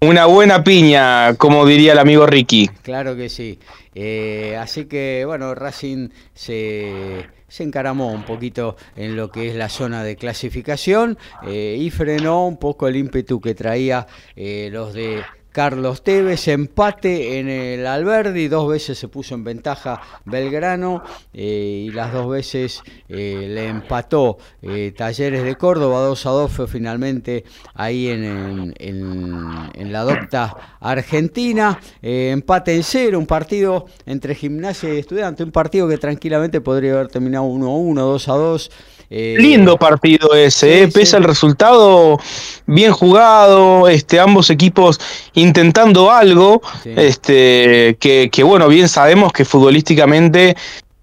una buena piña, como diría el amigo Ricky. Claro que sí. Eh, así que, bueno, Racing se se encaramó un poquito en lo que es la zona de clasificación eh, y frenó un poco el ímpetu que traía eh, los de Carlos Tevez, empate en el Alberdi, dos veces se puso en ventaja Belgrano eh, y las dos veces eh, le empató eh, Talleres de Córdoba, 2 a 2 fue finalmente ahí en, en, la docta Argentina, empate en cero, un partido entre gimnasia y estudiante, un partido que tranquilamente podría haber terminado 1 a 1, 2 a 2. Eh, Lindo partido ese, eh, pese al resultado, bien jugado, este, ambos equipos intentando algo, este, que, que, bueno, bien sabemos que futbolísticamente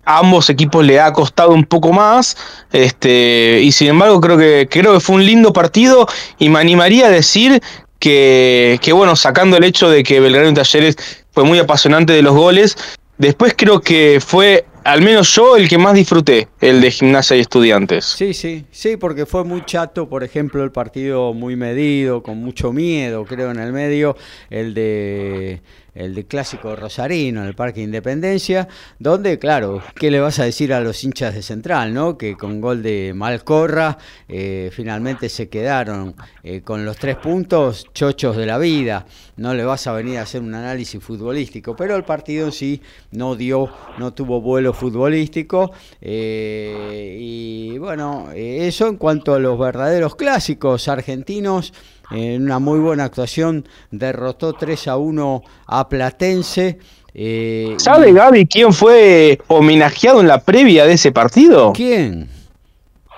a ambos equipos le ha costado un poco más, este, y sin embargo creo que, creo que fue un lindo partido y me animaría a decir que, que bueno, sacando el hecho de que Belgrano y Talleres fue muy apasionante de los goles, después creo que fue al menos yo el que más disfruté, el de gimnasia y estudiantes. Sí, sí, sí, porque fue muy chato, por ejemplo, el partido muy medido, con mucho miedo, creo, en el medio, el de el de clásico rosarino en el Parque Independencia, donde, claro, ¿qué le vas a decir a los hinchas de Central, no? Que con gol de Malcorra eh, finalmente se quedaron eh, con los tres puntos chochos de la vida. No le vas a venir a hacer un análisis futbolístico, pero el partido en sí no dio, no tuvo vuelo futbolístico. Eh, y bueno, eso en cuanto a los verdaderos clásicos argentinos en una muy buena actuación derrotó 3 a 1 a Platense. Eh, ¿Sabe Gaby quién fue homenajeado en la previa de ese partido? ¿Quién?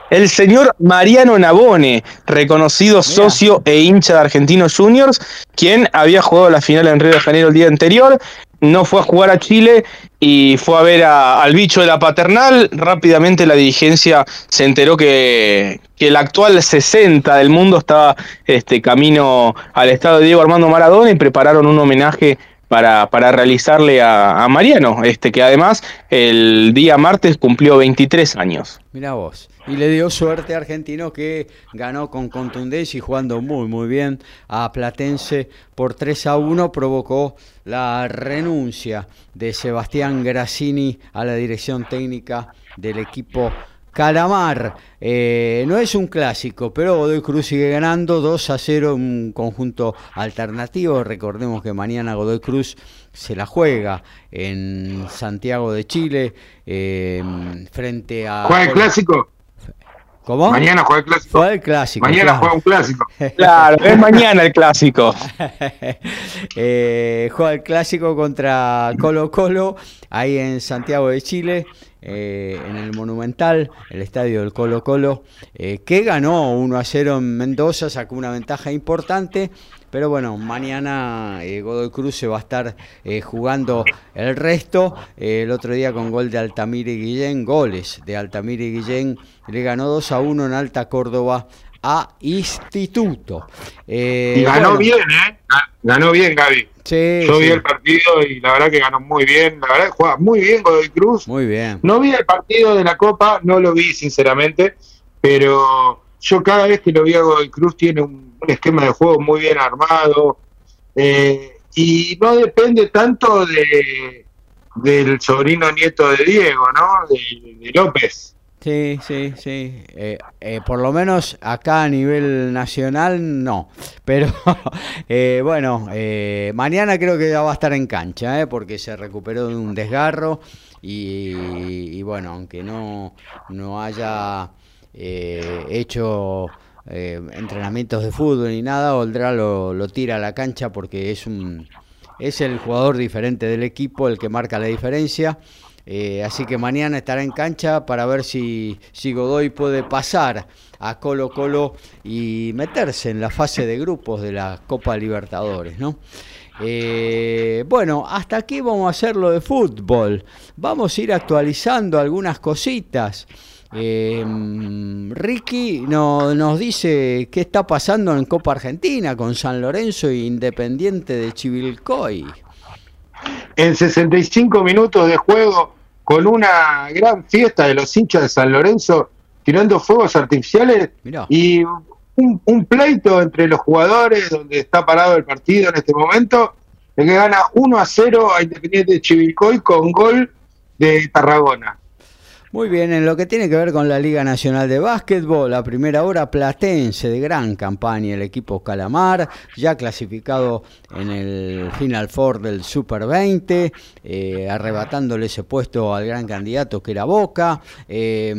El señor Mariano Nabone, reconocido socio e hincha de Argentinos Juniors, quien había jugado la final en Río de Janeiro el día anterior, no fue a jugar a Chile y fue a ver al bicho de la paternal. Rápidamente la dirigencia se enteró que, que el actual 60 del mundo estaba este, camino al estado de Diego Armando Maradona y prepararon un homenaje para, para realizarle a, Mariano, este que además el día martes cumplió 23 años. Mira vos. Y le dio suerte a Argentino que ganó con contundencia y jugando muy muy bien a Platense por 3 a 1 provocó la renuncia de Sebastián Grassini a la dirección técnica del equipo Calamar. Eh, no es un clásico, pero Godoy Cruz sigue ganando 2 a 0 un conjunto alternativo. Recordemos que mañana Godoy Cruz se la juega en Santiago de Chile eh, frente a... ¿Juega el clásico? ¿Cómo? Mañana juega el clásico. Juega el clásico. Mañana juega un clásico. <laughs> claro, es mañana el clásico. <laughs> eh, juega el clásico contra Colo Colo, ahí en Santiago de Chile. Eh, en el Monumental, el estadio del Colo Colo, eh, que ganó 1 a 0 en Mendoza, sacó una ventaja importante. Pero bueno, mañana eh, Godoy Cruz se va a estar jugando el resto. el otro día con gol de Altamira y Guillén, goles de Altamira y Guillén, le ganó 2 a 1 en Alta Córdoba a Instituto. y ganó bien, ¿eh? Ganó bien, Gaby. Yo vi el partido y la verdad que ganó muy bien. La verdad que juega muy bien Godoy Cruz. Muy bien. No vi el partido de la Copa, no lo vi sinceramente, pero yo cada vez que lo vi a Cruz tiene un, esquema de juego muy bien armado eh, y no depende tanto de del sobrino nieto de Diego, ¿no? de López. Sí, sí, sí. Eh, eh, por lo menos acá a nivel nacional no. Pero <laughs> eh, bueno, mañana creo que ya va a estar en cancha, porque se recuperó de un desgarro y, bueno, aunque no, no haya hecho entrenamientos de fútbol ni nada, Oldra lo, tira a la cancha porque es un es el jugador diferente del equipo, el que marca la diferencia. Eh, así que mañana estará en cancha para ver si, Godoy puede pasar a Colo Colo y meterse en la fase de grupos de la Copa Libertadores, ¿no? Eh, bueno, hasta aquí vamos a hacer lo de fútbol. Vamos a ir actualizando algunas cositas. Eh, Ricky no, nos dice qué está pasando en Copa Argentina con San Lorenzo e Independiente de Chivilcoy. En 65 minutos de juego, con una gran fiesta de los hinchas de San Lorenzo tirando fuegos artificiales y un, pleito entre los jugadores donde está parado el partido en este momento, el que gana 1 a 0 a Independiente de Chivilcoy con gol de Tarragona. Muy bien, en lo que tiene que ver con la Liga Nacional de Básquetbol, la primera hora platense de gran campaña, el equipo Calamar, ya clasificado en el Final Four del Super 20, eh, arrebatándole ese puesto al gran candidato que era Boca, eh,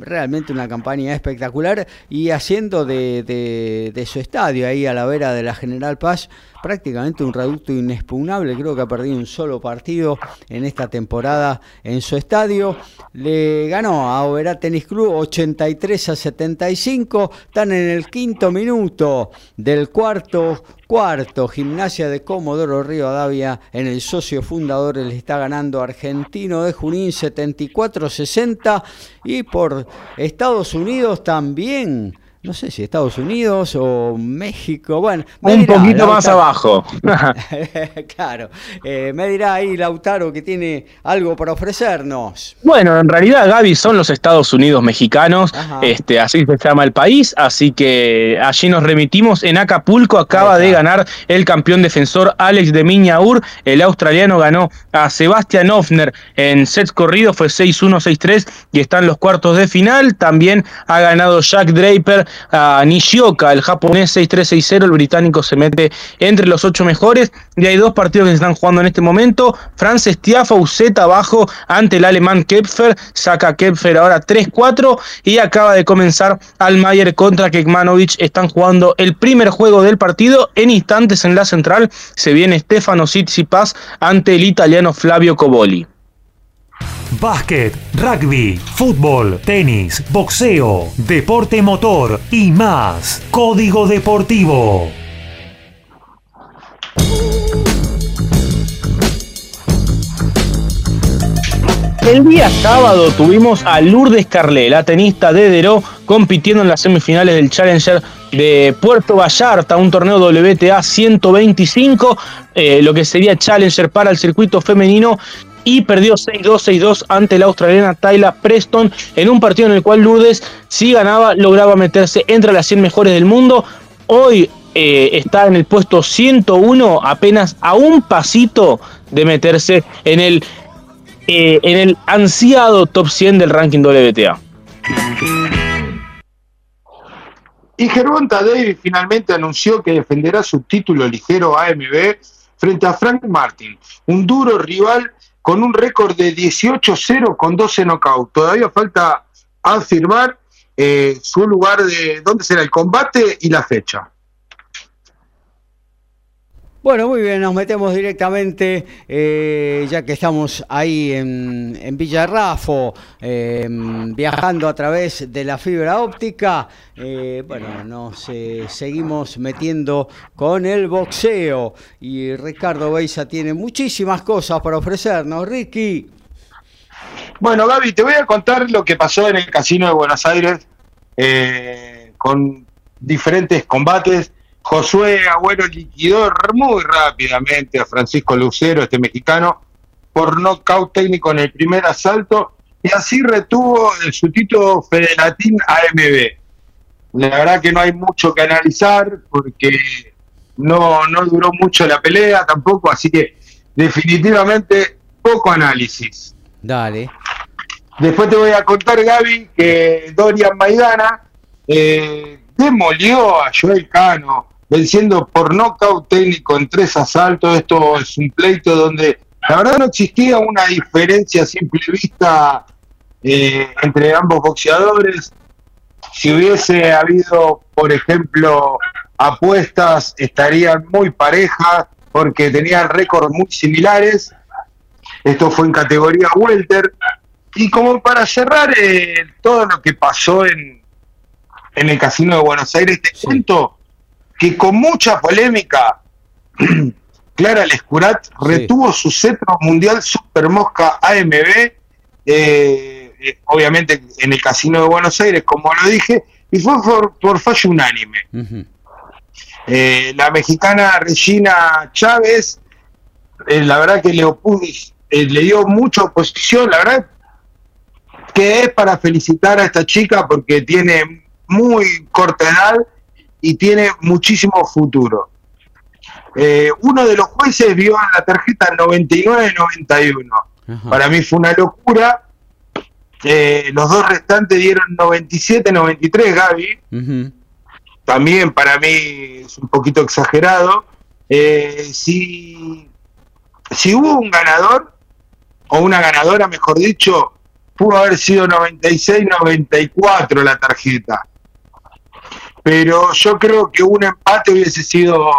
realmente una campaña espectacular y haciendo de, de su estadio ahí a la vera de la General Paz prácticamente un reducto inexpugnable, creo que ha perdido un solo partido en esta temporada en su estadio. Le ganó a Oberá Tenis Club 83 a 75, están en el quinto minuto del cuarto cuarto, Gimnasia de Comodoro Río Davia en el socio fundador le está ganando Argentino de Junín 74-60 y por Estados Unidos también no sé si Estados Unidos o México, bueno. Un poquito más abajo. <laughs> claro, eh, me dirá ahí Lautaro que tiene algo para ofrecernos. Bueno, en realidad Gaby son los Estados Unidos mexicanos, este, así se llama el país, así que allí nos remitimos. En Acapulco acaba de ganar el campeón defensor Alex de Miñaur, el australiano ganó a Sebastian Hoffner en sets corridos, fue 6-1, 6-3 y están los cuartos de final. También ha ganado Jack Draper a Nishioka, el japonés 6-3-6-0, el británico se mete entre los ocho mejores. Y hay dos partidos que se están jugando en este momento. Frances Tiafa, Z abajo ante el alemán Kepfer, saca Kepfer ahora 3-4 y acaba de comenzar Almayer contra Kekmanovic. Están jugando el primer juego del partido. En instantes en la central se viene Stefano Tsitsipas ante el italiano Flavio Coboli. Básquet, rugby, fútbol, tenis, boxeo, deporte motor y más. Código Deportivo. El día sábado tuvimos a Lourdes Carlé, la tenista de Deró, compitiendo en las semifinales del Challenger de Puerto Vallarta, un torneo WTA 125, eh, lo que sería Challenger para el circuito femenino, y perdió 6-2, 6-2 ante la australiana Tyla Preston en un partido en el cual Lourdes, si ganaba, lograba meterse entre las 100 mejores del mundo. Hoy eh, está en el puesto 101, apenas a un pasito de meterse en el eh, en el ansiado top 100 del ranking WTA. Y Gervonta Davis finalmente anunció que defenderá su título ligero AMB frente a Frank Martin, un duro rival con un récord de 18-0 con 12 knockouts. Todavía falta afirmar eh, su lugar de dónde será el combate y la fecha. Bueno, muy bien, nos metemos directamente, eh, ya que estamos ahí en, en Villarrafo, em, viajando a través de la fibra óptica. Eh, bueno, nos eh, seguimos metiendo con el boxeo y Ricardo Beisa tiene muchísimas cosas para ofrecernos. Ricky. Bueno, Gaby, te voy a contar lo que pasó en el Casino de Buenos Aires con diferentes combates Josué Agüero liquidó muy rápidamente a Francisco Lucero, este mexicano, por nocaut técnico en el primer asalto y así retuvo su título Federatín AMB. La verdad que no hay mucho que analizar porque no, no duró mucho la pelea tampoco, así que definitivamente poco análisis. Dale. Después te voy a contar, Gaby, que Dorian Maidana eh, demolió a Joel Cano venciendo por nocaut técnico en tres asaltos. Esto es un pleito donde la verdad no existía una diferencia a simple vista eh, entre ambos boxeadores. Si hubiese habido, por ejemplo, apuestas, estarían muy parejas porque tenían récords muy similares. Esto fue en categoría welter. Y como para cerrar eh, todo lo que pasó en, en el Casino de Buenos Aires, te cuento que con mucha polémica, <clears throat> Clara Lescurat retuvo su cetro mundial Super Mosca AMB, eh, eh, obviamente en el Casino de Buenos Aires, como lo dije, y fue por, fallo unánime. Eh, la mexicana Regina Chávez, la verdad que le, le dio mucha oposición, la verdad que es para felicitar a esta chica porque tiene muy corta edad y tiene muchísimo futuro. Eh, uno de los jueces vio en la tarjeta 99-91. Para mí fue una locura. Eh, los dos restantes dieron 97-93, Gaby. También para mí es un poquito exagerado. Eh, si, si hubo un ganador, o una ganadora, mejor dicho, pudo haber sido 96-94 la tarjeta pero yo creo que un empate hubiese sido,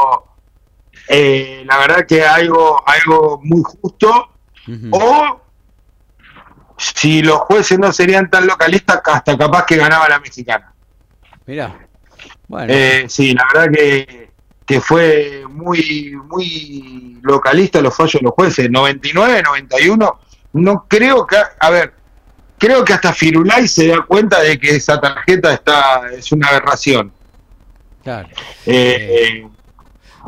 eh, la verdad que algo, algo muy justo, o si los jueces no serían tan localistas, hasta capaz que ganaba la mexicana. Mira, bueno. Eh, sí, la verdad que, que fue muy, muy localista los fallos de los jueces, 99, 91, no creo que, a ver, creo que hasta Firulay se da cuenta de que esa tarjeta está es una aberración. Claro. Eh,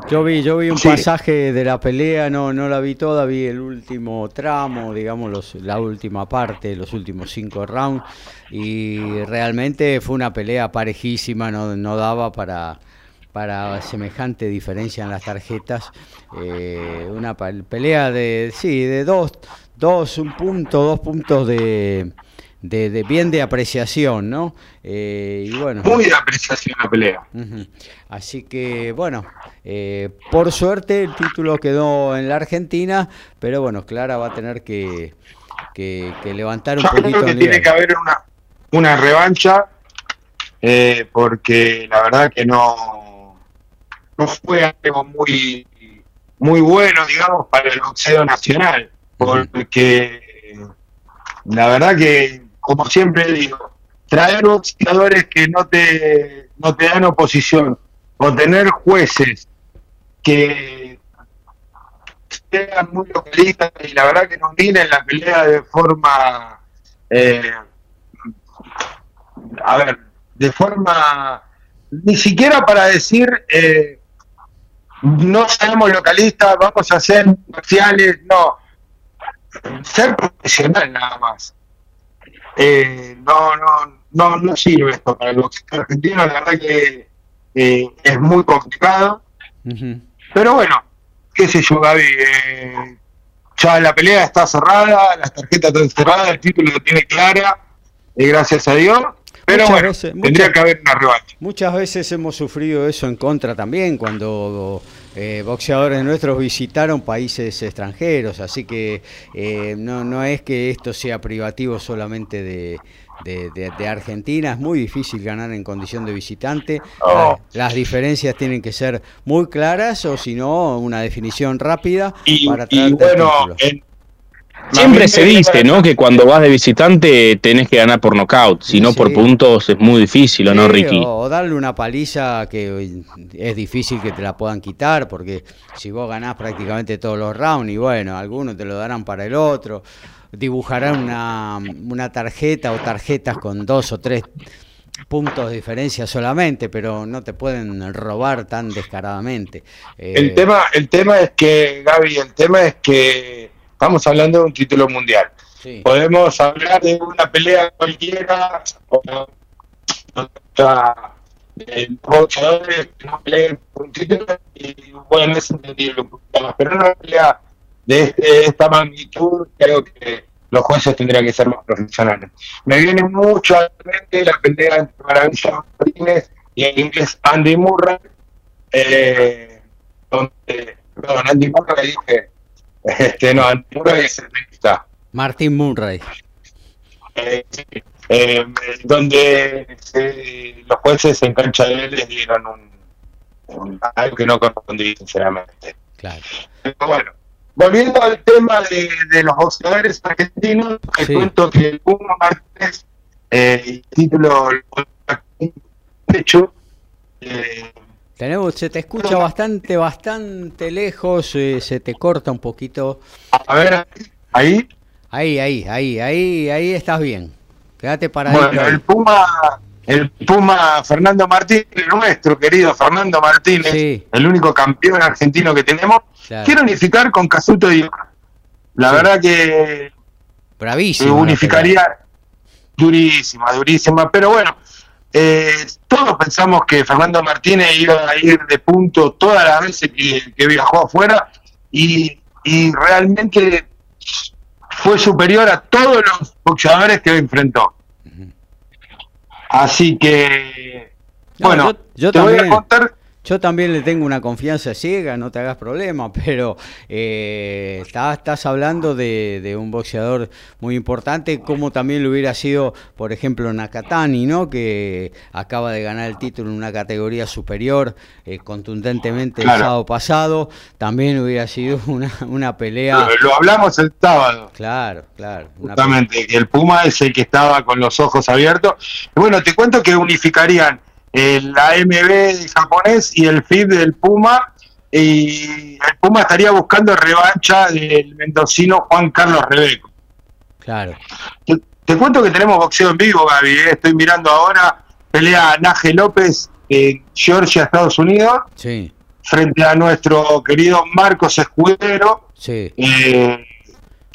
yo vi, yo vi un pasaje de la pelea, no, no la vi toda, vi el último tramo, digamos, los, la última parte, los últimos cinco rounds, y realmente fue una pelea parejísima, no, no daba para, para semejante diferencia en las tarjetas. Eh, una pelea de, sí, de dos, dos, un punto, dos puntos de, de, bien de apreciación, ¿no? Eh, y bueno. Muy de apreciación la pelea. Así que, bueno, eh, por suerte el título quedó en la Argentina, pero bueno, Clara va a tener que, que, levantar un poquito creo que tiene que haber una, una revancha, eh, porque la verdad que no, no fue algo muy, muy bueno, digamos, para el boxeo nacional, porque la verdad que, como siempre digo, traer boxeadores que no te, no te dan oposición, o tener jueces que sean muy localistas y la verdad que nos miren la pelea de forma, eh, a ver, de forma, ni siquiera para decir, eh, no seamos localistas, vamos a hacer parciales, no, ser profesional nada más. Eh, no, no, no, no sirve esto para el boxeo argentino, la verdad que eh, es muy complicado. Pero bueno, qué sé yo, Gaby, eh, ya la pelea está cerrada, las tarjetas están cerradas, el título lo tiene clara, gracias a Dios. Pero bueno, tendría que haber una revancha. Muchas veces hemos sufrido eso en contra también, cuando eh, boxeadores nuestros visitaron países extranjeros, así que eh, no, no es que esto sea privativo solamente de, de, Argentina, es muy difícil ganar en condición de visitante, oh. las, diferencias tienen que ser muy claras o si no, una definición rápida y, para y bueno, Siempre se dice, ¿no? Que cuando vas de visitante tenés que ganar por nocaut, si no por puntos es muy difícil, ¿o no, Ricky? O darle una paliza que es difícil que te la puedan quitar, porque si vos ganás prácticamente todos los rounds, y bueno, algunos te lo darán para el otro, dibujarán una, una tarjeta o tarjetas con dos o tres puntos de diferencia solamente, pero no te pueden robar tan descaradamente. el eh, tema, el tema es que, Gaby, el tema es que Estamos hablando de un título mundial. Podemos hablar de una pelea cualquiera, o de boxeadores que no peleen por un título, y bueno, es entendible un poquito más. Pero una pelea de, este, esta magnitud, creo que los jueces tendrían que ser más profesionales. Me viene mucho a la mente la pelea entre Maravilla Martínez y el inglés Andy Murray, eh, donde, perdón, Andy Murray dije, este, no, Murray es el Martín Murray. Eh, eh, donde los jueces en cancha de él les dieron un, algo que no correspondía, sinceramente. Claro. Pero bueno, volviendo al tema de, los boxeadores argentinos, te cuento que el Puma Martínez, eh, el título hecho, eh, tenemos, se te escucha bastante, bastante lejos, eh, se te corta un poquito. A ver, ahí. Ahí, ahí, ahí, ahí, ahí estás bien. Quédate para Bueno, el Puma, el Puma Fernando Martínez, nuestro querido Fernando Martínez, el único campeón argentino que tenemos, quiere unificar con Casuto y La verdad que bravísimo. Unificaría durísima, durísima, pero bueno, eh, todos pensamos que Fernando Martínez iba a ir de punto todas las veces que, viajó afuera y, realmente fue superior a todos los boxeadores que enfrentó. Así que, bueno, yo, te voy a contar yo también le tengo una confianza ciega, no te hagas problema, <laughs> pero eh, estás, hablando de, un boxeador muy importante, como también lo hubiera sido, por ejemplo, Nakatani, ¿no? que acaba de ganar el título en una categoría superior eh, contundentemente el sábado pasado, también hubiera sido <laughs> una, una pelea... Lo, hablamos el sábado. Claro, claro. Justamente, que el Puma es el que estaba con los ojos abiertos. Bueno, te cuento que unificarían el AMB japonés y el FIB del Puma. Y el Puma estaría buscando revancha del mendocino Juan Carlos Rebeco. Claro. Te, cuento que tenemos boxeo en vivo, Gaby. ¿eh? Estoy mirando ahora. Pelea Naje López en Georgia, Estados Unidos. Sí. Frente a nuestro querido Marcos Escudero. Sí. Eh,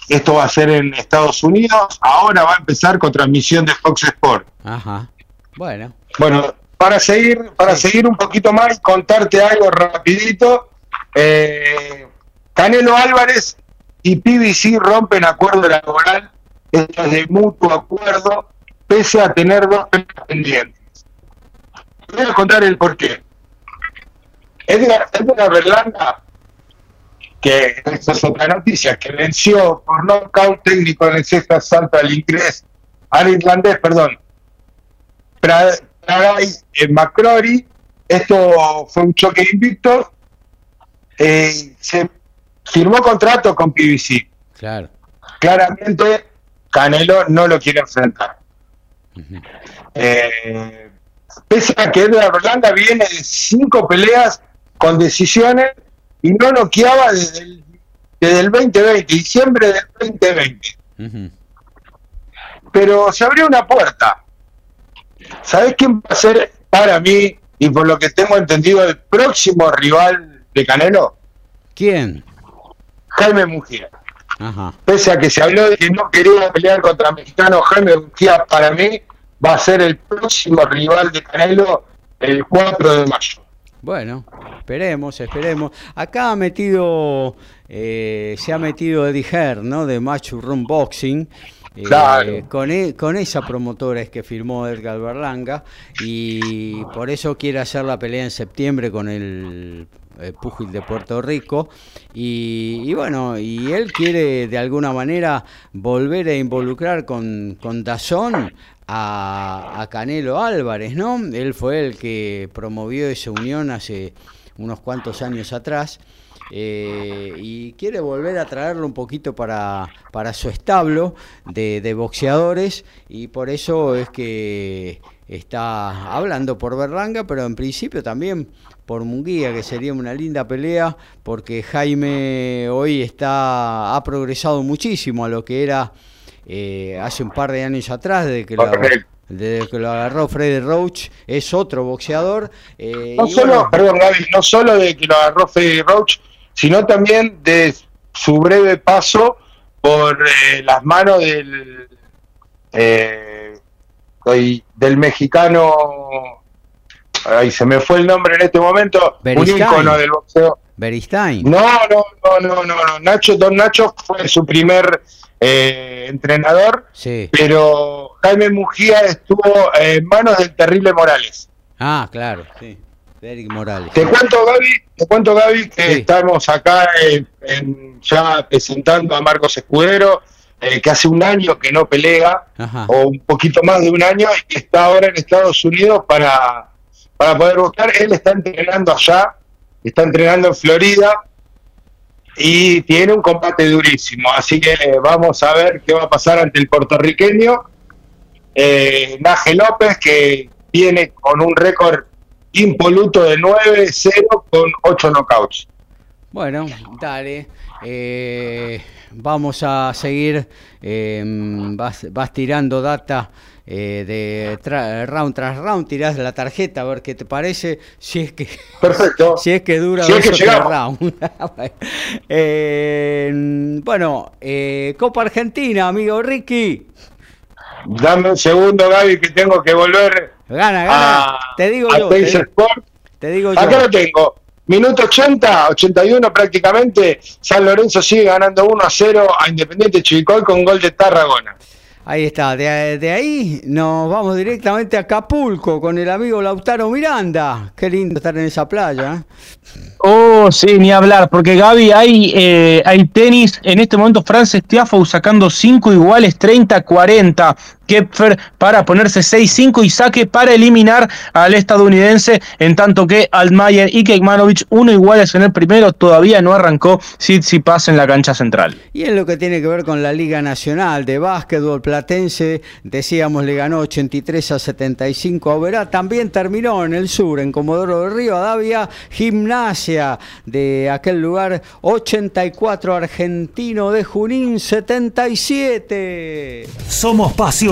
esto va a ser en Estados Unidos. Ahora va a empezar con transmisión de Fox Sport. Ajá. Bueno. Bueno, para seguir, para seguir un poquito más, contarte algo rapidito. Eh, Canelo Álvarez y PBC rompen acuerdo laboral esto es de mutuo acuerdo, pese a tener dos pendientes. Voy a contar el porqué. Edgar, Edgar Berlanga, que esta es otra noticia, que venció por nocaut técnico en el sexto asalto al inglés, al irlandés, perdón, en McCrory, esto fue un choque invicto, eh, se firmó contrato con PBC. Claro. Claramente Canelo no lo quiere enfrentar. eh, pese a que Edgar Berlanga viene de cinco peleas con decisiones y no noqueaba desde el, desde el 2020, diciembre del 2020. Pero se abrió una puerta. ¿Sabes quién va a ser para mí y por lo que tengo entendido el próximo rival de Canelo? ¿Quién? Jaime Mujía. Ajá. Pese a que se habló de que no quería pelear contra mexicano, Jaime Mujía para mí va a ser el próximo rival de Canelo el 4 de mayo. Bueno, esperemos, esperemos. Acá ha metido, eh, se ha metido Eddie Herr, ¿no? De Machu Run Boxing. Eh, Claro. con, e- con esa promotora es que firmó Edgar Berlanga y por eso quiere hacer la pelea en septiembre con el, eh, Púgil de Puerto Rico y, y bueno, y él quiere de alguna manera volver a involucrar con, con Dazón a, a Canelo Álvarez, ¿no? Él fue el que promovió esa unión hace unos cuantos años atrás. Eh, y quiere volver a traerlo un poquito para, para su establo de, de boxeadores y por eso es que está hablando por Berlanga, pero en principio también por Munguía, que sería una linda pelea, porque Jaime hoy está ha progresado muchísimo a lo que era eh, hace un par de años atrás, desde que lo, desde que lo agarró Freddy Roach, es otro boxeador. eh, No solo, bueno, perdón Gaby, no solo de que lo agarró Freddy Roach, sino también de su breve paso por eh, las manos del eh, del mexicano ay se me fue el nombre en este momento un ícono del boxeo Beristain. no no no no no no Nacho Don Nacho fue su primer eh, entrenador Sí. pero Jaime Mujía estuvo en manos del terrible Morales Ah, claro, sí. Eric Morales. Te cuento, Gaby, te cuento, Gaby, que Sí. estamos acá en- en- ya presentando a Marcos Escudero, eh, que hace un año que no pelea, Ajá. o un poquito más de un año, y que está ahora en Estados Unidos para, para poder buscar. Él está entrenando allá, está entrenando en Florida, y tiene un combate durísimo. Así que eh, vamos a ver qué va a pasar ante el puertorriqueño. Eh, Naje López, que viene con un récord impoluto de 9-0 con 8 knockouts. Bueno, dale. eh, vamos a seguir. eh, vas, vas tirando data eh, de tra- round tras round. Tirás la tarjeta a ver qué te parece. Si es que. Perfecto. <laughs> Si es que dura Si es que o rounds. <laughs> Eh, bueno, eh, Copa Argentina, amigo Ricky. Dame un segundo, Gaby, que tengo que volver Gana, gana. a, te digo a yo. Te, Sport. te digo yo. Acá lo tengo. Minuto 80, 81 prácticamente. San Lorenzo sigue ganando 1 a 0 a Independiente Chivicoy con gol de Tarragona. Ahí está, de, de ahí nos vamos directamente a Acapulco con el amigo Lautaro Miranda. Qué lindo estar en esa playa. ¿eh? Oh, sí, ni hablar, porque Gaby, hay, eh, hay tenis, en este momento Frances Tiafoe sacando 5 iguales, 30-40, Kepfer para ponerse 6-5 y saque para eliminar al estadounidense, en tanto que Altmaier y Kekmanovic, uno iguales en el primero, todavía no arrancó Tsitsipas en la cancha central. Y en lo que tiene que ver con la Liga Nacional de Básquetbol Platense, decíamos le ganó 83 a 75 a Oberá. También terminó en el sur, en Comodoro de Río, Adavia, Gimnasia de aquel lugar, 84 Argentino de Junín, 77. Somos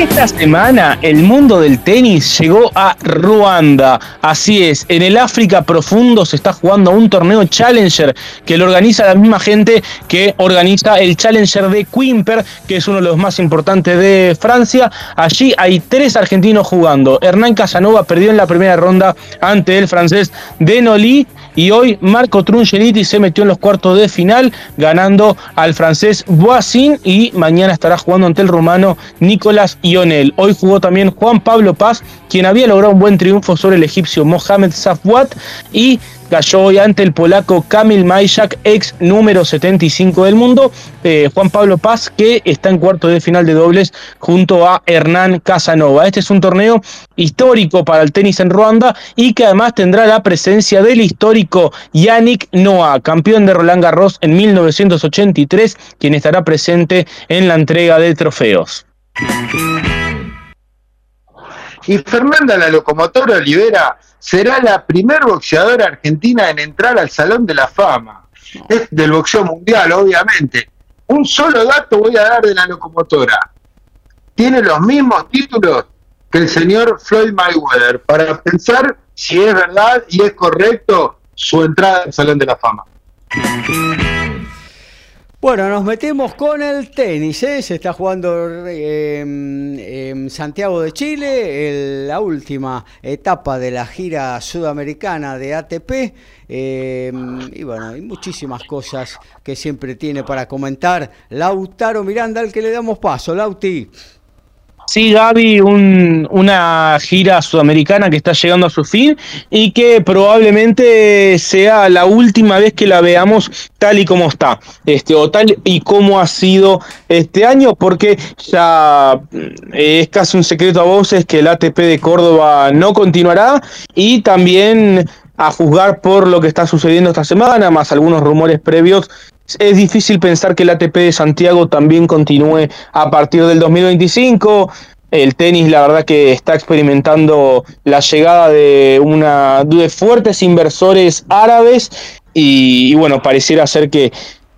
Esta semana el mundo del tenis llegó a Ruanda. Así es, en el África profundo se está jugando un torneo Challenger que lo organiza la misma gente que organiza el Challenger de Quimper, que es uno de los más importantes de Francia. Allí hay tres argentinos jugando. Hernán Casanova perdió en la primera ronda ante el francés Denoli y hoy Marco Trungeliti se metió en los cuartos de final ganando al francés Boisin y mañana estará jugando ante el rumano Nicolás Ionel. Hoy jugó también Juan Pablo Paz, quien había logrado un buen triunfo sobre el egipcio Mohamed Safwat y cayó hoy ante el polaco Kamil Majak, ex número 75 del mundo, eh, Juan Pablo Paz, que está en cuarto de final de dobles junto a Hernán Casanova. Este es un torneo histórico para el tenis en Ruanda y que además tendrá la presencia del histórico Yannick Noah, campeón de Roland Garros en 1983, quien estará presente en la entrega de trofeos. Y Fernanda la locomotora Olivera será la primer boxeadora argentina en entrar al Salón de la Fama. Es del boxeo mundial, obviamente. Un solo dato voy a dar de la locomotora. Tiene los mismos títulos que el señor Floyd Mayweather, para pensar si es verdad y es correcto su entrada al Salón de la Fama. Bueno, nos metemos con el tenis. ¿eh? Se está jugando en Santiago de Chile, la última etapa de la gira sudamericana de ATP. Em, y bueno, hay muchísimas cosas que siempre tiene para comentar Lautaro Miranda, al que le damos paso. Lauti. Sí, Gaby, una gira sudamericana que está llegando a su fin y que probablemente sea la última vez que la veamos tal y como está, este, o tal y como ha sido este año, porque ya eh, es casi un secreto a voces que el ATP de Córdoba no continuará y también a juzgar por lo que está sucediendo esta semana, más algunos rumores previos, es difícil pensar que el ATP de Santiago también continúe a partir del 2025. El tenis, la verdad, que está experimentando la llegada de una de fuertes inversores árabes y, bueno, pareciera ser que,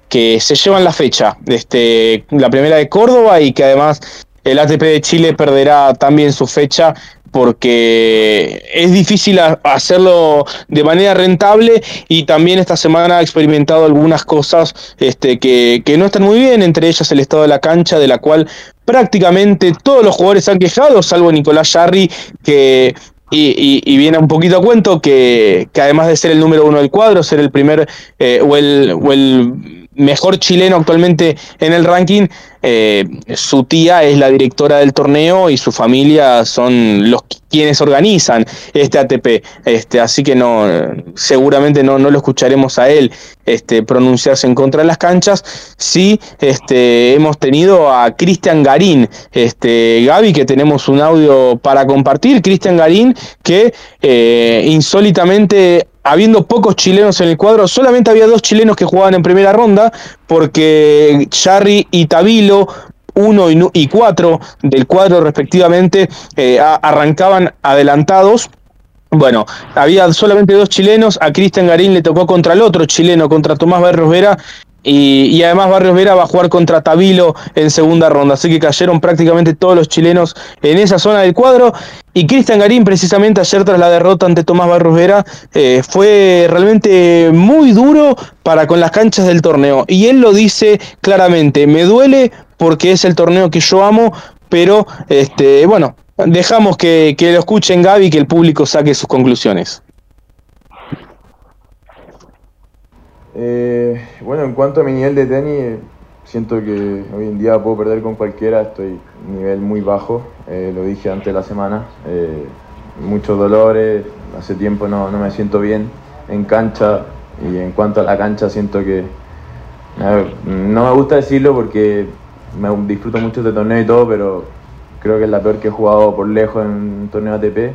que se llevan la fecha, este, la primera de Córdoba y que además el ATP de Chile perderá también su fecha porque es difícil hacerlo de manera rentable y también esta semana ha experimentado algunas cosas este, que, no están muy bien, entre ellas el estado de la cancha, de la cual prácticamente todos los jugadores han quejado, salvo Nicolás Jarry, que y, viene un poquito a cuento que, además de ser el número uno del cuadro, ser el primer eh, o, el, o el mejor chileno actualmente en el ranking, eh, su tía es la directora del torneo y su familia son los quienes organizan este ATP. Este, así que no, seguramente no, no lo escucharemos a él este, pronunciarse en contra de las canchas. Sí, este, hemos tenido a Cristian Garín, este, Gaby, que tenemos un audio para compartir. Cristian Garín, que eh, insólitamente habiendo pocos chilenos en el cuadro, solamente había dos chilenos que jugaban en primera ronda, porque Charry y Tabilo, uno y cuatro del cuadro respectivamente, eh, arrancaban adelantados. Bueno, había solamente dos chilenos, a Cristian Garín le tocó contra el otro chileno, contra Tomás Barros Vera, y, además Barrios Vera va a jugar contra Tabilo en segunda ronda. Así que cayeron prácticamente todos los chilenos en esa zona del cuadro. Y Cristian Garín, precisamente ayer tras la derrota ante Tomás Barrios Vera, eh, fue realmente muy duro para con las canchas del torneo. Y él lo dice claramente, me duele porque es el torneo que yo amo, pero este, bueno, dejamos que, que lo escuchen Gaby y que el público saque sus conclusiones. Eh, bueno, en cuanto a mi nivel de tenis, siento que hoy en día puedo perder con cualquiera, estoy nivel muy bajo, eh, lo dije antes de la semana, eh, muchos dolores, hace tiempo no, no, me siento bien en cancha y en cuanto a la cancha siento que no me gusta decirlo porque me disfruto mucho de torneo y todo, pero creo que es la peor que he jugado por lejos en un torneo ATP.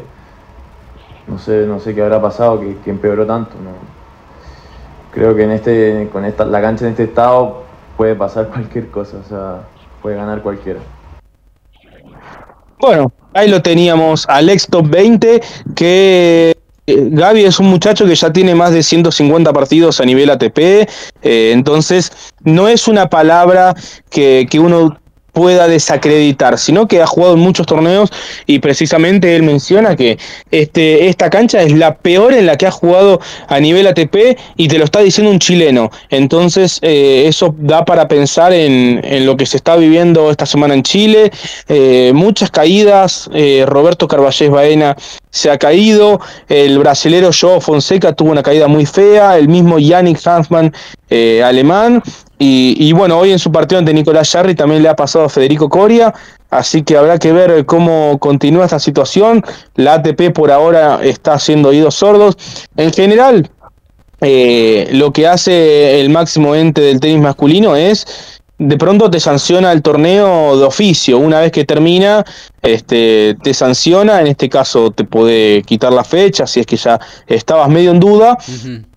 No sé, no sé qué habrá pasado, que, empeoró tanto. Creo que en este, con esta, la cancha en este estado puede pasar <laughs> cualquier cosa, o sea, puede ganar cualquiera. Bueno, ahí lo teníamos, Alex Top 20, que eh, Gaby es un muchacho que ya tiene más de 150 partidos a nivel ATP, eh, entonces no es una palabra que, que uno pueda desacreditar, sino que ha jugado en muchos torneos y precisamente él menciona que este, esta cancha es la peor en la que ha jugado a nivel ATP y te lo está diciendo un chileno. Entonces eh, eso da para pensar en, lo que se está viviendo esta semana en Chile. Eh, muchas caídas, eh, Roberto Carballés Baena se ha caído, el brasilero Joe Fonseca tuvo una caída muy fea, el mismo Yannick Hansman alemán y, bueno, hoy en su partido ante Nicolás Jarry también le ha pasado a Federico Coria, así que habrá que ver cómo continúa esta situación. La ATP por ahora está haciendo oídos sordos. En general, eh, lo que hace el máximo ente del tenis masculino es de pronto te sanciona el torneo de oficio. Una vez que termina, este, te sanciona. En este caso, te puede quitar la fecha si es que ya estabas medio en duda.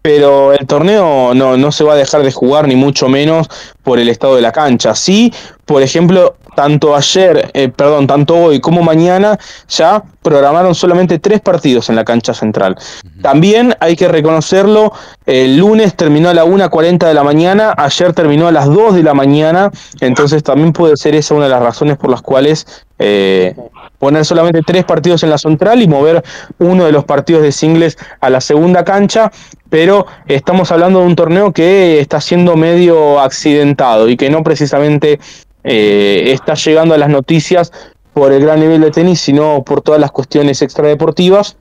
Pero el torneo no, no se va a dejar de jugar, ni mucho menos por el estado de la cancha. Sí, por ejemplo, tanto ayer, eh, perdón, tanto hoy como mañana, ya programaron solamente tres partidos en la cancha central. También hay que reconocerlo, el lunes terminó a la 1.40 de la mañana, ayer terminó a las 2 de la mañana, entonces también puede ser esa una de las razones por las cuales eh, poner solamente tres partidos en la central y mover uno de los partidos de singles a la segunda cancha, pero estamos hablando de un torneo que está siendo medio accidentado y que no precisamente eh, está llegando a las noticias por el gran nivel de tenis, sino por todas las cuestiones extradeportivas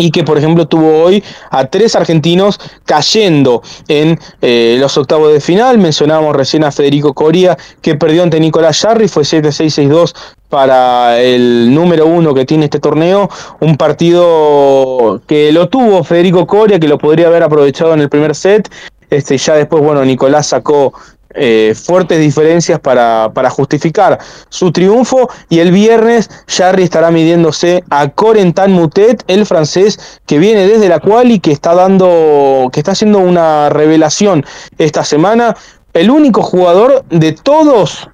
y que por ejemplo tuvo hoy a tres argentinos cayendo en eh, los octavos de final. Mencionábamos recién a Federico Coria que perdió ante Nicolás Jarry, fue 7-6-6-2 para el número uno que tiene este torneo, un partido que lo tuvo Federico Coria, que lo podría haber aprovechado en el primer set, este, ya después, bueno, Nicolás sacó eh, fuertes diferencias para, para, justificar su triunfo. Y el viernes Jarry estará midiéndose a Corentin Mutet, el francés que viene desde la cual y que está dando que está haciendo una revelación esta semana, el único jugador de todos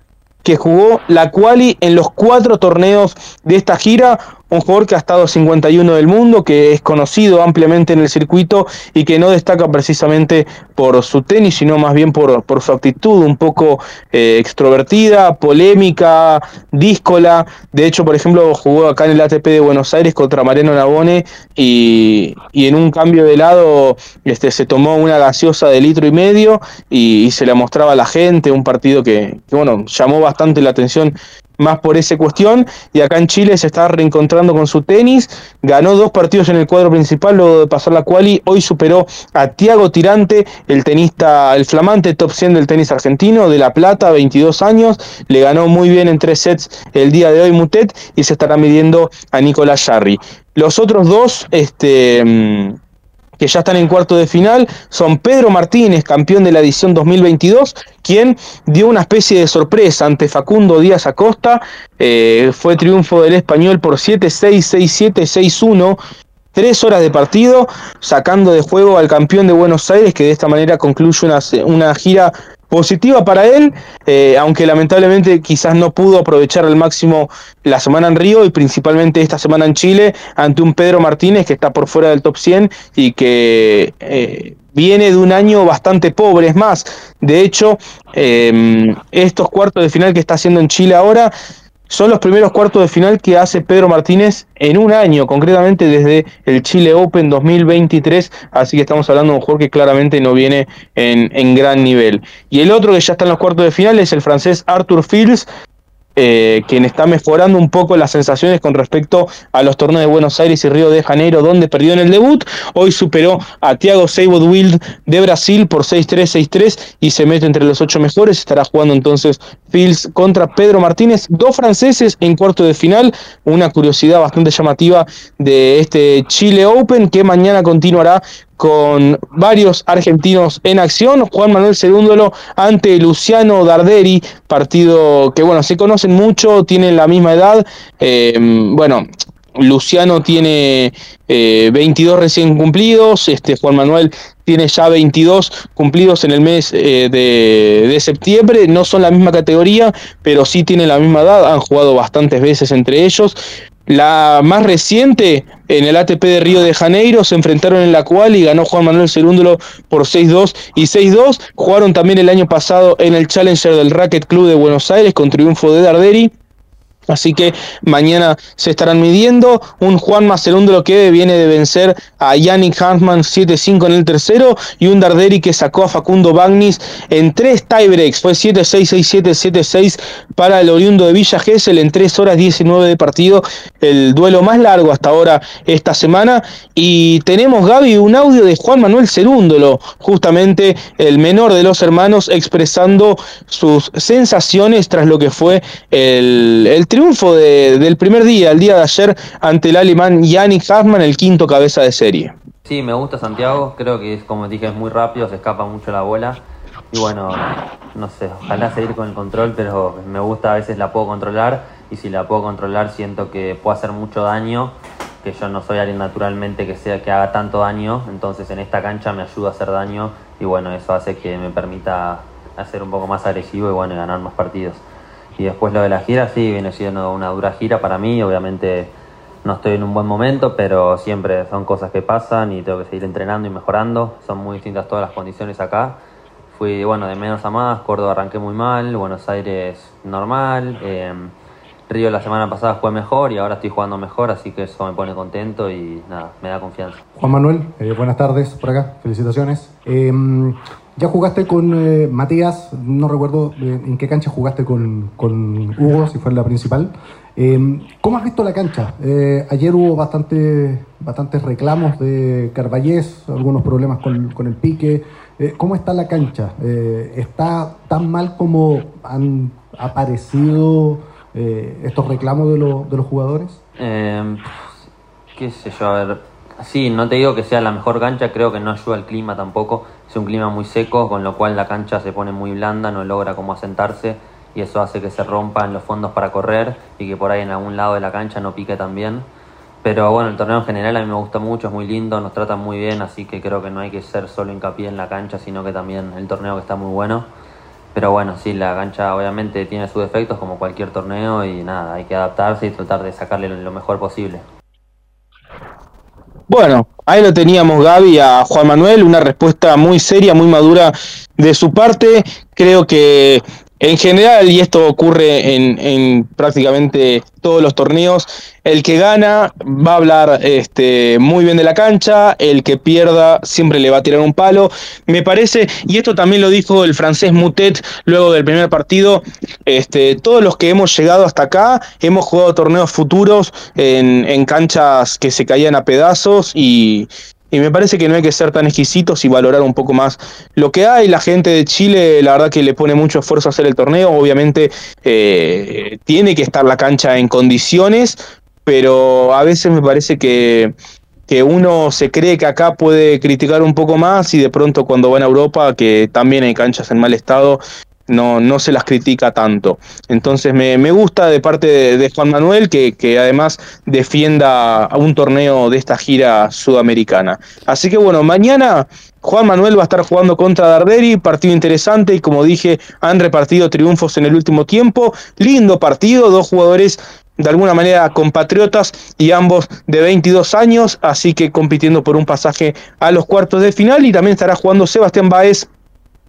que jugó la quali en los cuatro torneos de esta gira, un jugador que ha estado 51 del mundo, que es conocido ampliamente en el circuito y que no destaca precisamente por su tenis, sino más bien por, su actitud un poco eh, extrovertida, polémica, díscola. De hecho, por ejemplo, jugó acá en el ATP de Buenos Aires contra Mariano Nabone y, en un cambio de lado este, se tomó una gaseosa de litro y medio y, se la mostraba a la gente, un partido que, que bueno, llamó bastante la atención más por esa cuestión. Y acá en Chile se está reencontrando con su tenis. Ganó dos partidos en el cuadro principal luego de pasar la quali. Hoy superó a Tiago Tirante, el tenista, el flamante top 100 del tenis argentino, de La Plata, 22 años. Le ganó muy bien en tres sets el día de hoy Mutet y se estará midiendo a Nicolás Jarry. Los otros dos, este mm, que ya están en cuarto de final, son Pedro Martínez, campeón de la edición 2022, quien dio una especie de sorpresa ante Facundo Díaz Acosta. Eh, fue triunfo del español por 7-6, 6-7, 6-1. Tres horas de partido, sacando de juego al campeón de Buenos Aires, que de esta manera concluye una, una gira positiva para él, eh, aunque lamentablemente quizás no pudo aprovechar al máximo la semana en Río y principalmente esta semana en Chile ante un Pedro Martínez que está por fuera del top 100 y que eh, viene de un año bastante pobre. Es más, de hecho, eh, estos cuartos de final que está haciendo en Chile ahora son los primeros cuartos de final que hace Pedro Martínez en un año, concretamente desde el Chile Open 2023, así que estamos hablando de un jugador que claramente no viene en, en gran nivel. Y el otro que ya está en los cuartos de final es el francés Arthur Fields, eh, quien está mejorando un poco las sensaciones con respecto a los torneos de Buenos Aires y Río de Janeiro, donde perdió en el debut. Hoy superó a Thiago Seibold de Brasil por 6-3, 6-3 y se mete entre los ocho mejores. Estará jugando entonces Fields contra Pedro Martínez, dos franceses en cuarto de final. Una curiosidad bastante llamativa de este Chile Open que mañana continuará con varios argentinos en acción. Juan Manuel Cerúndolo ante Luciano Darderi, partido que, bueno, se conocen mucho, tienen la misma edad. Eh, bueno, Luciano tiene 22 eh, recién cumplidos, este Juan Manuel tiene ya 22 cumplidos en el mes eh, de, de, septiembre, no son la misma categoría, pero sí tienen la misma edad, han jugado bastantes veces entre ellos. La más reciente, en el ATP de Río de Janeiro, se enfrentaron en la cual y ganó Juan Manuel Cerúndolo por 6-2 y 6-2. Jugaron también el año pasado en el Challenger del Racket Club de Buenos Aires con triunfo de Darderi. Así que mañana se estarán midiendo. Un Juan lo que viene de vencer a Yannick Hartmann 7-5 en el tercero y un Darderi que sacó a Facundo Bagnis en tres tiebreaks. Fue 7-6, 6-7, 7-6 para el oriundo de Villa Gesell en 3 horas 19 de partido. El duelo más largo hasta ahora esta semana. Y tenemos, Gaby, un audio de Juan Manuel Cerúndolo, justamente el menor de los hermanos, expresando sus sensaciones tras lo que fue el, el triunfo del primer día, el día de ayer, ante el alemán Yannick Hartmann, el quinto cabeza de serie. Sí, me gusta Santiago, creo que es como dije, es muy rápido, se escapa mucho la bola. Y bueno, no sé, ojalá seguir con el control, pero me gusta, a veces la puedo controlar y si la puedo controlar siento que puedo hacer mucho daño, que yo no soy alguien naturalmente que sea que haga tanto daño, entonces en esta cancha me ayuda a hacer daño y bueno, eso hace que me permita hacer un poco más agresivo y bueno, ganar más partidos. Y después lo de la gira, sí, viene siendo una dura gira para mí. Obviamente no estoy en un buen momento, pero siempre son cosas que pasan y tengo que seguir entrenando y mejorando. Son muy distintas todas las condiciones acá. Fui, bueno, de menos a más. Córdoba arranqué muy mal, Buenos Aires normal. Em, Río la semana pasada fue mejor y ahora estoy jugando mejor, así que eso me pone contento y nada, me da confianza. Juan Manuel, eh, buenas tardes por acá, felicitaciones. Em, ya jugaste con eh, Matías, no recuerdo eh, en qué cancha jugaste con, Hugo, si fue la principal. Eh, ¿Cómo has visto la cancha? ayer hubo bastante, bastantes reclamos de Carballés, algunos problemas con, el pique. ¿Cómo está la cancha? ¿Está tan mal como han aparecido estos reclamos de, de los jugadores? qué sé yo, a ver, sí, no te digo que sea la mejor cancha, creo que no ayuda el clima tampoco es un clima muy seco, con lo cual la cancha se pone muy blanda, no logra como asentarse y eso hace que se rompan los fondos para correr y que por ahí en algún lado de la cancha no pique tan bien. Pero bueno, el torneo en general a mí me gusta mucho, es muy lindo, nos tratan muy bien, así que creo que no hay que ser solo hincapié en la cancha, sino que también el torneo que está muy bueno. Pero bueno, sí, la cancha obviamente tiene sus defectos como cualquier torneo y nada, hay que adaptarse y tratar de sacarle lo mejor posible. Bueno, ahí lo teníamos Gaby a Juan Manuel, una respuesta muy seria, muy madura de su parte. Creo que en general, y esto ocurre en, prácticamente todos los torneos, el que gana va a hablar este, muy bien de la cancha, el que pierda siempre le va a tirar un palo. Me parece, y esto también lo dijo el francés Mutet luego del primer partido, este, todos los que hemos llegado hasta acá hemos jugado torneos futuros en, en canchas que se caían a pedazos y, y me parece que no hay que ser tan exquisitos y valorar un poco más lo que hay. La gente de Chile, la verdad que le pone mucho esfuerzo a hacer el torneo. Obviamente eh, tiene que estar la cancha en condiciones, pero a veces me parece que, que uno se cree que acá puede criticar un poco más y de pronto cuando va a Europa, que también hay canchas en mal estado, no, no se las critica tanto. Entonces me, gusta de parte de, Juan Manuel que, además defienda un torneo de esta gira sudamericana. Así que bueno, mañana Juan Manuel va a estar jugando contra Darderi, partido interesante y como dije, han repartido triunfos en el último tiempo. Lindo partido, dos jugadores de alguna manera compatriotas y ambos de 22 años, así que compitiendo por un pasaje a los cuartos de final y también estará jugando Sebastián Baez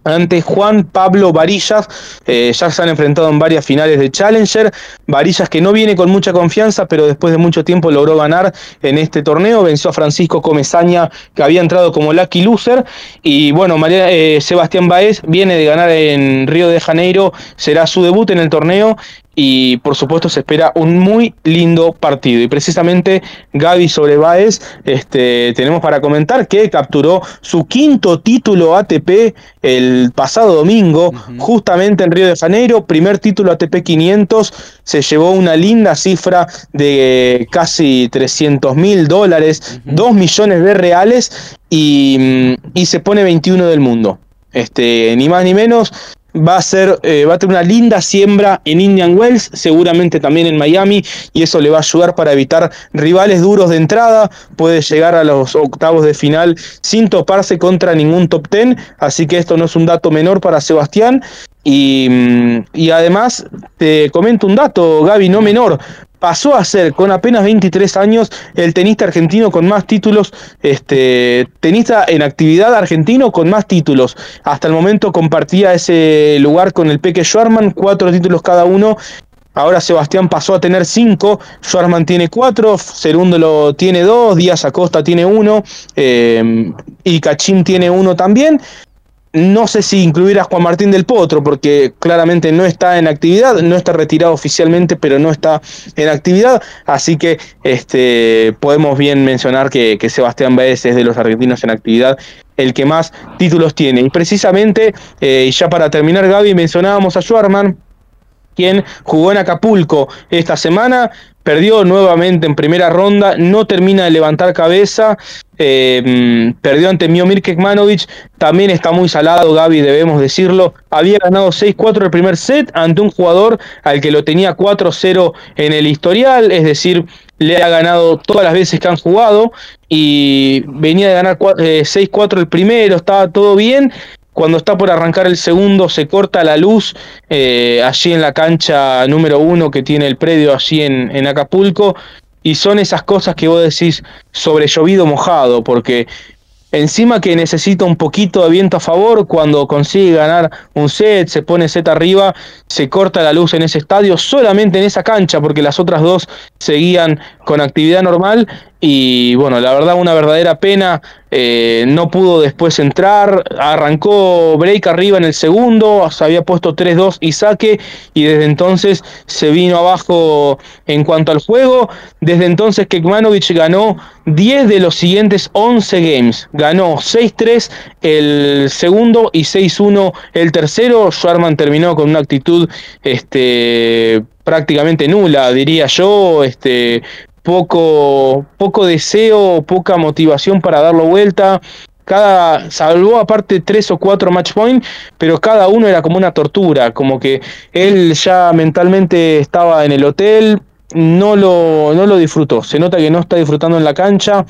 ante Juan Pablo Varillas. Eh, ya se han enfrentado en varias finales de Challenger. Varillas que no viene con mucha confianza, pero después de mucho tiempo logró ganar en este torneo. Venció a Francisco Comesaña, que había entrado como lucky loser. Y bueno, María, eh, Sebastián Baez viene de ganar en Río de Janeiro. Será su debut en el torneo y por supuesto se espera un muy lindo partido. Y precisamente Gaby sobre Baez, este, tenemos para comentar que capturó su quinto título ATP el pasado domingo, justamente en Río de Janeiro, primer título ATP 500, se llevó una linda cifra de casi 300 mil dólares, 2 millones de reales y, y se pone 21 del mundo. Este, ni más ni menos, va a ser, eh, va a tener una linda siembra en Indian Wells, seguramente también en Miami, y eso le va a ayudar para evitar rivales duros de entrada. Puede llegar a los octavos de final sin toparse contra ningún top ten, así que esto no es un dato menor para Sebastián. Y, mm, y además te comento un dato, Gaby, no menor pasó a ser con apenas 23 años el tenista argentino con más títulos, este tenista en actividad argentino con más títulos. Hasta el momento compartía ese lugar con el Peque Schwarman, cuatro títulos cada uno. Ahora Sebastián pasó a tener cinco, Schwarman tiene cuatro, Segundo lo tiene dos, Díaz Acosta tiene uno eh, y Cachín tiene uno también. No sé si incluir a Juan Martín del Potro, porque claramente no está en actividad, no está retirado oficialmente, pero no está en actividad. Así que este, podemos bien mencionar que, Sebastián Baez es de los argentinos en actividad el que más títulos tiene. Y precisamente, eh, y ya para terminar, Gaby, mencionábamos a Schwarman, quien jugó en Acapulco esta semana, perdió nuevamente en primera ronda, no termina de levantar cabeza, eh, perdió ante Miomir Kekmanovic, también está muy salado Gaby, debemos decirlo, había ganado 6-4 el primer set ante un jugador al que lo tenía 4-0 en el historial, es decir, le ha ganado todas las veces que han jugado y venía de ganar 6-4 eh, el primero, estaba todo bien cuando está por arrancar el segundo se corta la luz eh, allí en la cancha número uno que tiene el predio allí en, en Acapulco. Y son esas cosas que vos decís sobre llovido mojado porque Encima que necesita un poquito de viento a favor, cuando consigue ganar un set, se pone set arriba, se corta la luz en ese estadio, solamente en esa cancha, porque las otras dos seguían con actividad normal. Y bueno, la verdad, una verdadera pena. Eh, no pudo después entrar. Arrancó break arriba en el segundo. Se había puesto 3-2 y saque. Y desde entonces se vino abajo en cuanto al juego. Desde entonces Kekmanovic ganó 10 de los siguientes 11 games. Ganó 6-3 el segundo y 6-1 el tercero. Schwarman terminó con una actitud este, prácticamente nula, diría yo. Este, poco, poco deseo, poca motivación para darlo vuelta. Cada, salvó aparte tres o cuatro match point, pero cada uno era como una tortura, como que él ya mentalmente estaba en el hotel, no lo, no lo disfrutó, se nota que no está disfrutando en la cancha,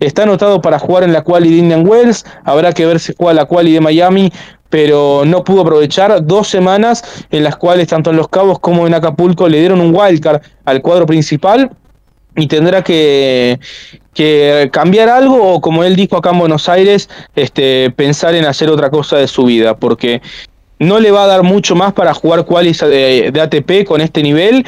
está anotado para jugar en la quali de Indian Wells, habrá que ver si juega la quali de Miami, pero no pudo aprovechar dos semanas en las cuales tanto en Los Cabos como en Acapulco le dieron un wildcard al cuadro principal y tendrá que, cambiar algo o como él dijo acá en Buenos Aires, este, pensar en hacer otra cosa de su vida, porque no le va a dar mucho más para jugar qualis de, ATP con este nivel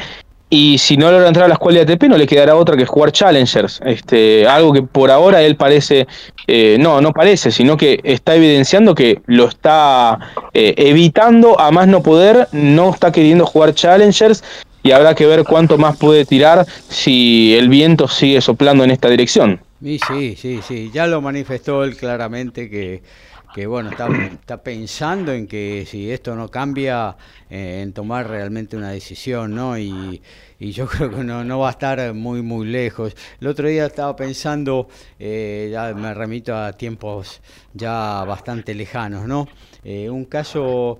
y si no logra entrar a las qualis de ATP no le quedará otra que jugar Challengers, este, algo que por ahora él parece, eh, no, no parece, sino que está evidenciando que lo está eh, evitando a más no poder, no está queriendo jugar Challengers y habrá que ver cuánto más puede tirar si el viento sigue soplando en esta dirección. sí, sí, sí, ya lo manifestó él claramente que, que bueno, está, está, pensando en que si esto no cambia, eh, en tomar realmente una decisión, ¿no? Y, y yo <laughs> creo que no, no va a estar muy, muy lejos. El otro día estaba pensando, eh, ya me remito a tiempos ya bastante lejanos, ¿no? Eh, un caso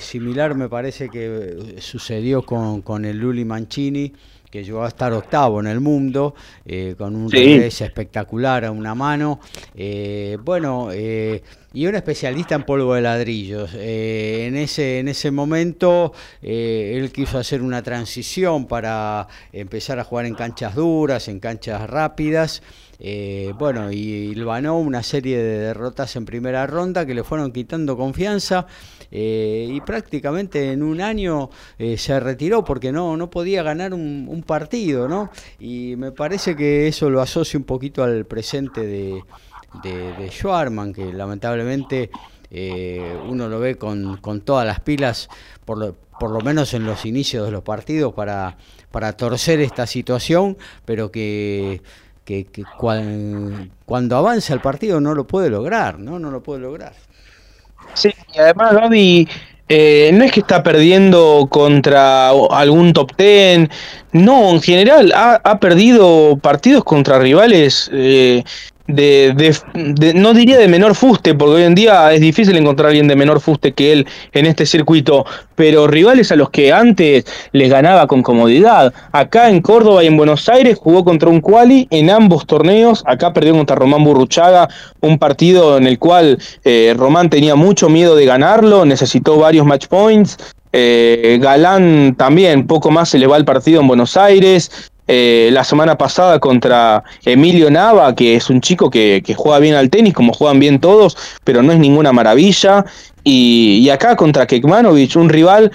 similar me parece que sucedió con, con el Luli Mancini, que llegó a estar octavo en el mundo, con un revés espectacular a una mano. bueno, y un especialista en polvo de ladrillos. en, ese, en ese momento él quiso hacer una transición para empezar a jugar en canchas duras, en canchas rápidas. Eh, bueno, y ganó una serie de derrotas en primera ronda que le fueron quitando confianza eh, y prácticamente en un año eh, se retiró porque no, no podía ganar un, partido, ¿no? Y me parece que eso lo asocia un poquito al presente de, de, Schwarman, que lamentablemente uno lo ve con, con todas las pilas, por lo, por lo menos en los inicios de los partidos, para, para torcer esta situación, pero que que, cuando avanza el partido no lo puede lograr, ¿no? No lo puede lograr. Sí, y además Gaby eh, no es que está perdiendo contra algún top ten, no, en general ha, perdido partidos contra rivales eh, de, no diría de menor fuste, porque hoy en día es difícil encontrar a alguien de menor fuste que él en este circuito, pero rivales a los que antes les ganaba con comodidad. Acá en Córdoba y en Buenos Aires jugó contra un quali en ambos torneos, acá perdió contra Román Burruchaga, un partido en el cual eh, Román tenía mucho miedo de ganarlo, necesitó varios match points, eh, Galán también, poco más se le va el partido en Buenos Aires. Eh, la semana pasada contra Emilio Nava, que es un chico que, juega bien al tenis, como juegan bien todos, pero no es ninguna maravilla. Y, acá contra Kekmanovic, un rival,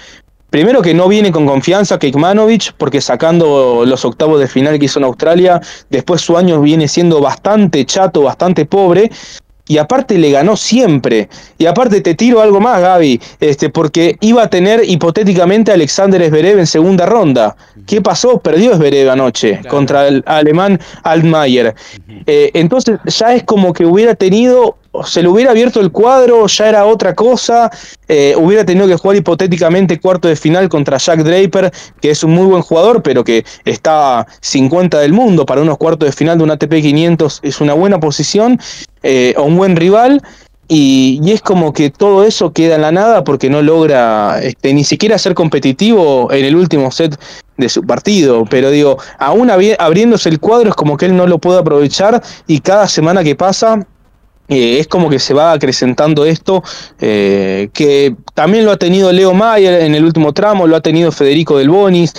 primero que no viene con confianza Kekmanovic, porque sacando los octavos de final que hizo en Australia, después su año viene siendo bastante chato, bastante pobre y aparte le ganó siempre. Y aparte te tiro algo más, Gaby, este, porque iba a tener hipotéticamente a Alexander Zverev en segunda ronda. ¿Qué pasó? Perdió Zverev anoche contra el alemán Altmaier. Eh, entonces ya es como que hubiera tenido se le hubiera abierto el cuadro, ya era otra cosa, eh, hubiera tenido que jugar hipotéticamente cuarto de final contra Jack Draper, que es un muy buen jugador, pero que está 50 del mundo para unos cuartos de final de un ATP 500, es una buena posición, eh, un buen rival, y, es como que todo eso queda en la nada porque no logra este, ni siquiera ser competitivo en el último set de su partido. Pero digo, aún abriéndose el cuadro es como que él no lo puede aprovechar y cada semana que pasa eh, es como que se va acrecentando esto, eh, que también lo ha tenido Leo Mayer en el último tramo, lo ha tenido Federico Del Bonis,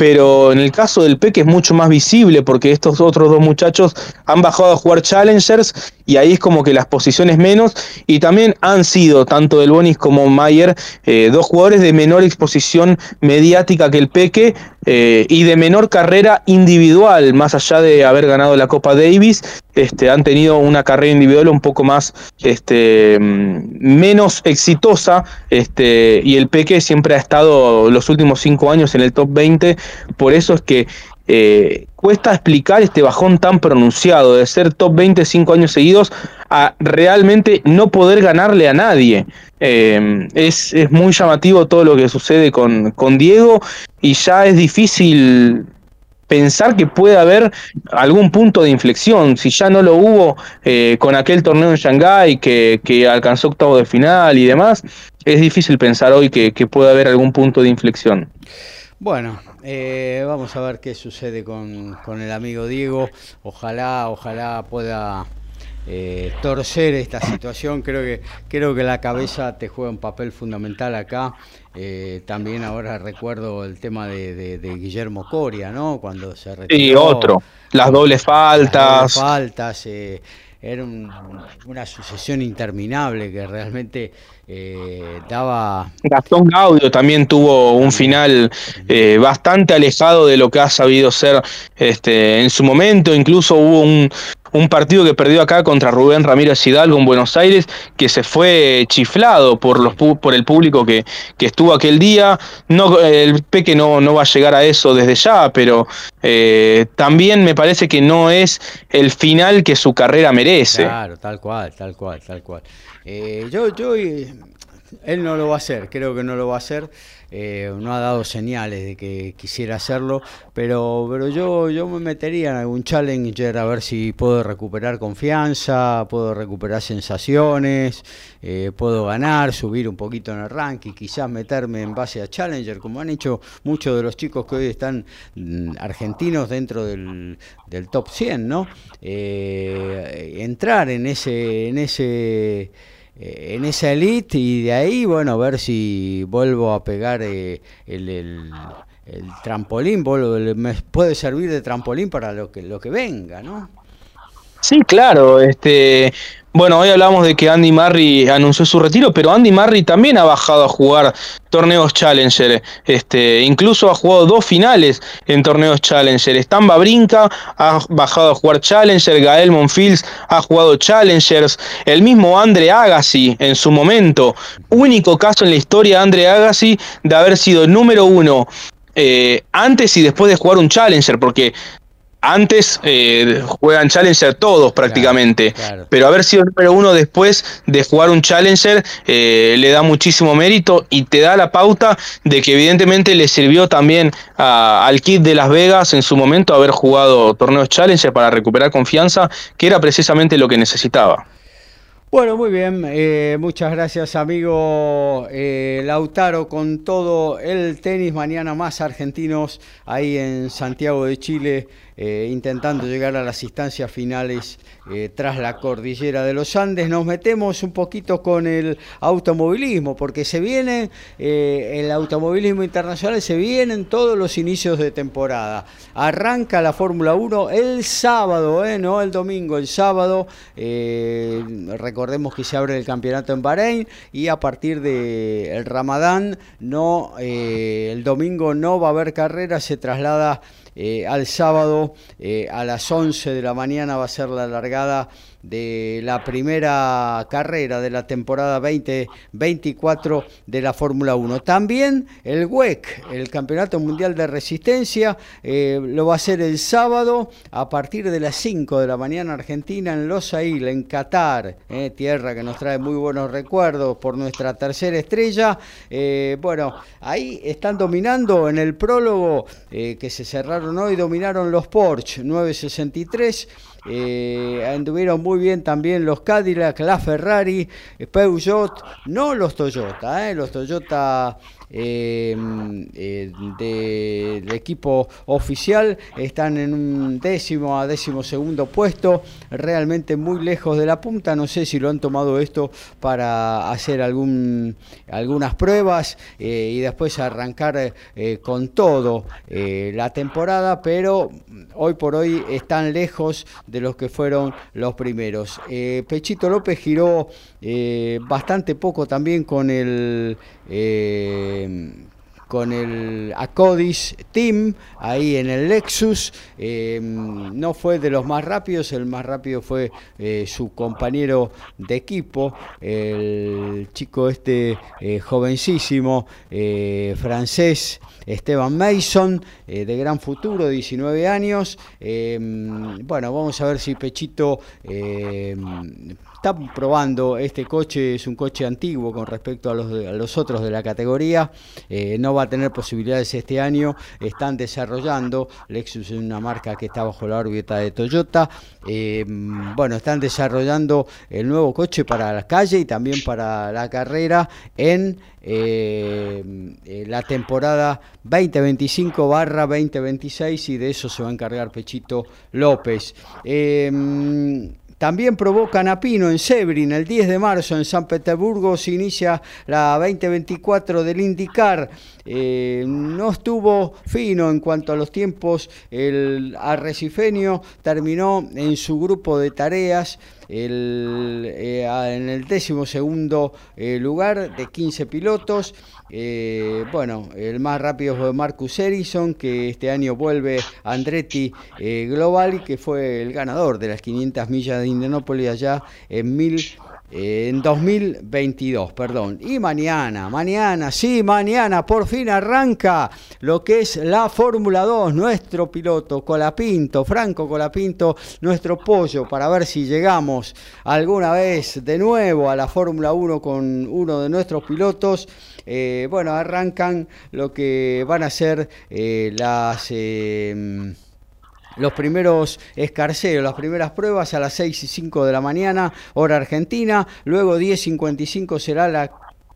pero en el caso del Peque es mucho más visible porque estos otros dos muchachos han bajado a jugar Challengers y ahí es como que las posiciones menos y también han sido tanto Del Bonis como Mayer eh, dos jugadores de menor exposición mediática que el Peque y de menor carrera individual, más allá de haber ganado la Copa Davis este, han tenido una carrera individual un poco más este, mm, menos exitosa este, y el Peque siempre ha estado los últimos cinco años en el top 20, por eso es que eh, cuesta explicar este bajón tan pronunciado de ser top 20 cinco años seguidos a realmente no poder ganarle a nadie. Eh, es, es, muy llamativo todo lo que sucede con, con Diego y ya es difícil pensar que puede haber algún punto de inflexión, si ya no lo hubo eh, con aquel torneo en Shanghái que, que, alcanzó octavo de final y demás, es difícil pensar hoy que, que pueda haber algún punto de inflexión. Bueno, eh, vamos a ver qué sucede con, con el amigo Diego. Ojalá, ojalá pueda eh, torcer esta situación. Creo que, creo que la cabeza te juega un papel fundamental acá. Eh, también ahora recuerdo el tema de, Guillermo Coria, ¿no? Cuando se retiró. Sí, otro. Las dobles faltas. faltas. Era una sucesión interminable que realmente eh, daba... Gastón Gaudio también tuvo un final eh, bastante alejado de lo que ha sabido ser este, en su momento, incluso hubo un, un partido que perdió acá contra Rubén Ramírez Hidalgo en Buenos Aires, que se fue chiflado por, los, por el público que, que estuvo aquel día. No, el Peque no, no va a llegar a eso desde ya, pero eh, también me parece que no es el final que su carrera merece. Claro, tal cual, tal cual, tal cual. Eh, yo, yo, él no lo va a hacer, creo que no lo va a hacer. Eh, no ha dado señales de que quisiera hacerlo, pero, pero yo, yo me metería en algún challenger a ver si puedo recuperar confianza, puedo recuperar sensaciones, eh, puedo ganar, subir un poquito en el ranking, quizás meterme en base a challenger, como han hecho muchos de los chicos que hoy están mm, argentinos dentro del, del top 100, ¿no? entrar en ese... En ese eh, en esa elite y de ahí, bueno, ver si vuelvo a pegar eh, el, el, trampolín, me puede servir de trampolín para lo que, lo que venga, ¿no? Sí, claro, este, bueno, hoy hablamos de que Andy Murray anunció su retiro, pero Andy Murray también ha bajado a jugar torneos Challenger. Este, incluso ha jugado dos finales en torneos Challenger. Stamba Brinca ha bajado a jugar Challenger, Gael Monfils ha jugado Challengers, el mismo Andre Agassi en su momento, único caso en la historia de Andre Agassi de haber sido número uno eh, antes y después de jugar un Challenger, porque antes eh, juegan Challenger todos prácticamente, pero haber sido número uno después de jugar un Challenger eh, le da muchísimo mérito y te da la pauta de que evidentemente le sirvió también al Kid de Las Vegas en su momento haber jugado torneos Challenger para recuperar confianza, que era precisamente lo que necesitaba. Bueno, muy bien. Eh, muchas gracias, amigo eh, Lautaro, con todo el tenis. Mañana más argentinos ahí en Santiago de Chile, eh, intentando llegar a las instancias finales eh, tras la cordillera de los Andes. Nos metemos un poquito con el automovilismo, porque se viene eh, el automovilismo internacional, se vienen todos los inicios de temporada. Arranca la Fórmula 1 el sábado, no el domingo, el sábado. recordemos que se abre el campeonato en Bahrein y a partir del Ramadán, no, el domingo no va a haber carrera, se traslada eh, al sábado eh, a las 11 de la mañana va a ser la largada de la primera carrera de la temporada 2024 de la Fórmula 1. También el WEC, el Campeonato Mundial de Resistencia, eh, lo va a hacer el sábado a partir de las 5 de la mañana Argentina en Losail, en Qatar, eh, tierra que nos trae muy buenos recuerdos por nuestra tercera estrella. Eh, bueno, ahí están dominando en el prólogo que se cerraron hoy, dominaron los Porsche 963. Eh, anduvieron muy bien también los Cadillac, la Ferrari, Peugeot, no los Toyota, eh, los Toyota Em, eh, del equipo oficial están en un décimo a décimo segundo puesto, realmente muy lejos de la punta. No sé si lo han tomado esto para hacer algún, algunas pruebas eh, y después arrancar eh, con todo la temporada, pero hoy por hoy están lejos de los que fueron los primeros. Pechito López giró bastante poco también con el eh, con el Acodis Team ahí en el Lexus. Eh, no fue de los más rápidos, el más rápido fue eh, su compañero de equipo, el chico este jovencísimo francés. Esteban Mason, de gran futuro, 19 años. bueno, vamos a ver si Pechito están probando este coche, es un coche antiguo con respecto a los, los otros de la categoría, eh, no va a tener posibilidades este año, están desarrollando, Lexus es una marca que está bajo la órbita de Toyota, eh, bueno, están desarrollando el nuevo coche para la calle y también para la carrera en eh, la temporada 2025 barra 2026 y de eso se va a encargar Pechito López. También provocan a en Sebrin el 10 de marzo en San Petersburgo se inicia la 2024 del IndyCar. Eh, no estuvo fino en cuanto a los tiempos. El arrecifeño terminó en su grupo de tareas eh, en el décimo segundo eh, lugar de 15 pilotos. Eh, bueno, el más rápido fue Marcus Erison, que este año vuelve Andretti Global, que fue el ganador de las 500 millas de Indianápolis allá en mil en 2022, perdón. Y mañana, mañana, sí, mañana por fin arranca lo que es la Fórmula 2, nuestro piloto Colapinto, Franco Colapinto, nuestro pollo, para ver si llegamos alguna vez de nuevo a la Fórmula 1 con uno de nuestros pilotos. Eh, bueno, arrancan lo que van a ser eh, las... Eh, los primeros escarceos, las primeras pruebas a las 6 y 5 de la mañana, hora argentina. Luego 10.55 será la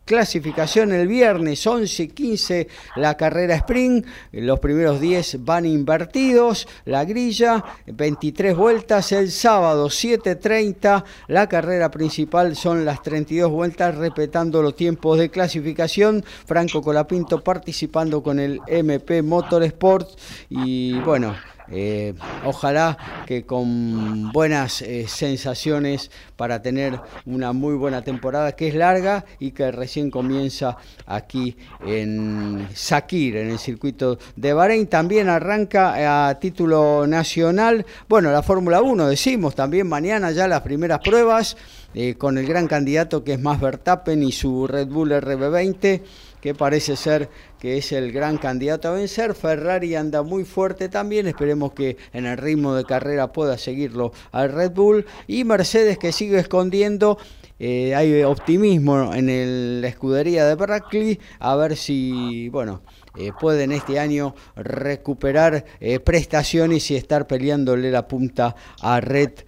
clasificación el viernes 11 y 15 la carrera sprint. Los primeros 10 van invertidos la grilla 23 vueltas. El sábado 7.30 la carrera principal. Son las 32 vueltas respetando los tiempos de clasificación. Franco Colapinto participando con el MP Motorsport. Y bueno eh, ojalá que con buenas eh, sensaciones para tener una muy buena temporada que es larga y que recién comienza aquí en Sakir, en el circuito de Bahrein. También arranca a título nacional, bueno, la Fórmula 1, decimos también mañana ya las primeras pruebas. Eh, con el gran candidato que es Max Verstappen y su Red Bull RB20 que parece ser que es el gran candidato a vencer. Ferrari anda muy fuerte también, esperemos que en el ritmo de carrera pueda seguirlo al Red Bull. Y Mercedes que sigue escondiendo eh, hay optimismo en la escudería de Berkeley, a ver si, bueno, eh, pueden este año recuperar eh, prestaciones y estar peleándole la punta a Red Bull.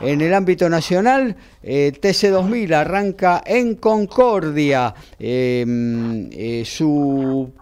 En el ámbito nacional, TC2000 arranca en Concordia su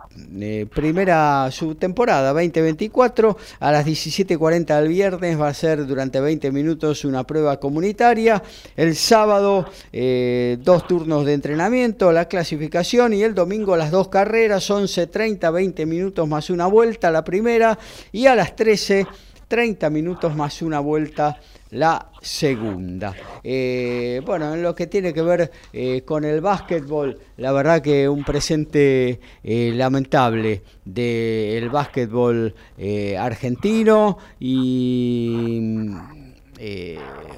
eh, primera su temporada 2024 a las 17.40 del viernes va a ser durante 20 minutos una prueba comunitaria. El sábado eh, dos turnos de entrenamiento la clasificación y el domingo las dos carreras 11.30 20 minutos más una vuelta la primera y a las 13 30 minutos más una vuelta la segunda. Eh, bueno, en lo que tiene que ver eh, con el básquetbol, la verdad que un presente eh, lamentable del básquetbol argentino y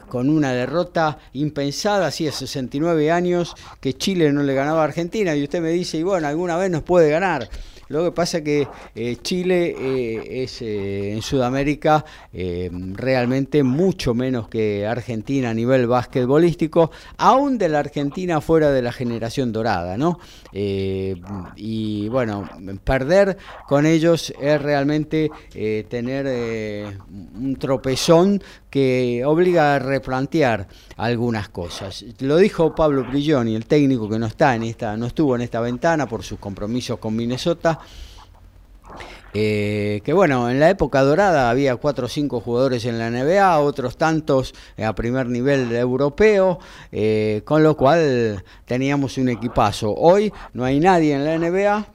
con una derrota impensada, así a 69 años, que Chile no le ganaba a Argentina, y usted me dice, y bueno, alguna vez nos puede ganar. Lo que pasa es que eh, Chile eh, es eh, en Sudamérica realmente mucho menos que Argentina a nivel basquetbolístico, aún de la Argentina fuera de la generación dorada, ¿no? y bueno, perder con ellos es realmente tener un tropezón que obliga a replantear algunas cosas. Lo dijo Pablo Brilloni, el técnico que no está en esta, no estuvo en esta ventana por sus compromisos con Minnesota. Eh, que bueno, en la época dorada había cuatro o cinco jugadores en la NBA, otros tantos a primer nivel europeo, eh, con lo cual teníamos un equipazo. Hoy no hay nadie en la NBA,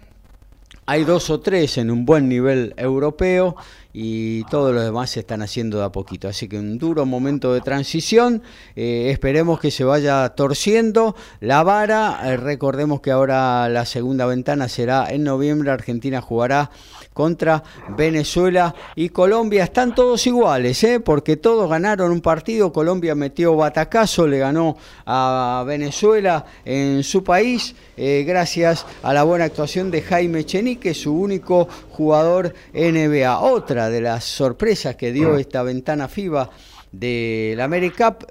hay dos o tres en un buen nivel europeo y todos los demás se están haciendo de a poquito. Así que un duro momento de transición. Eh, esperemos que se vaya torciendo la vara. Eh, recordemos que ahora la segunda ventana será en noviembre. Argentina jugará contra Venezuela y Colombia. Están todos iguales, ¿eh? porque todos ganaron un partido. Colombia metió batacazo, le ganó a Venezuela en su país, eh, gracias a la buena actuación de Jaime Chenique, su único jugador NBA. Otra de las sorpresas que dio ah. esta ventana FIBA de la AmeriCup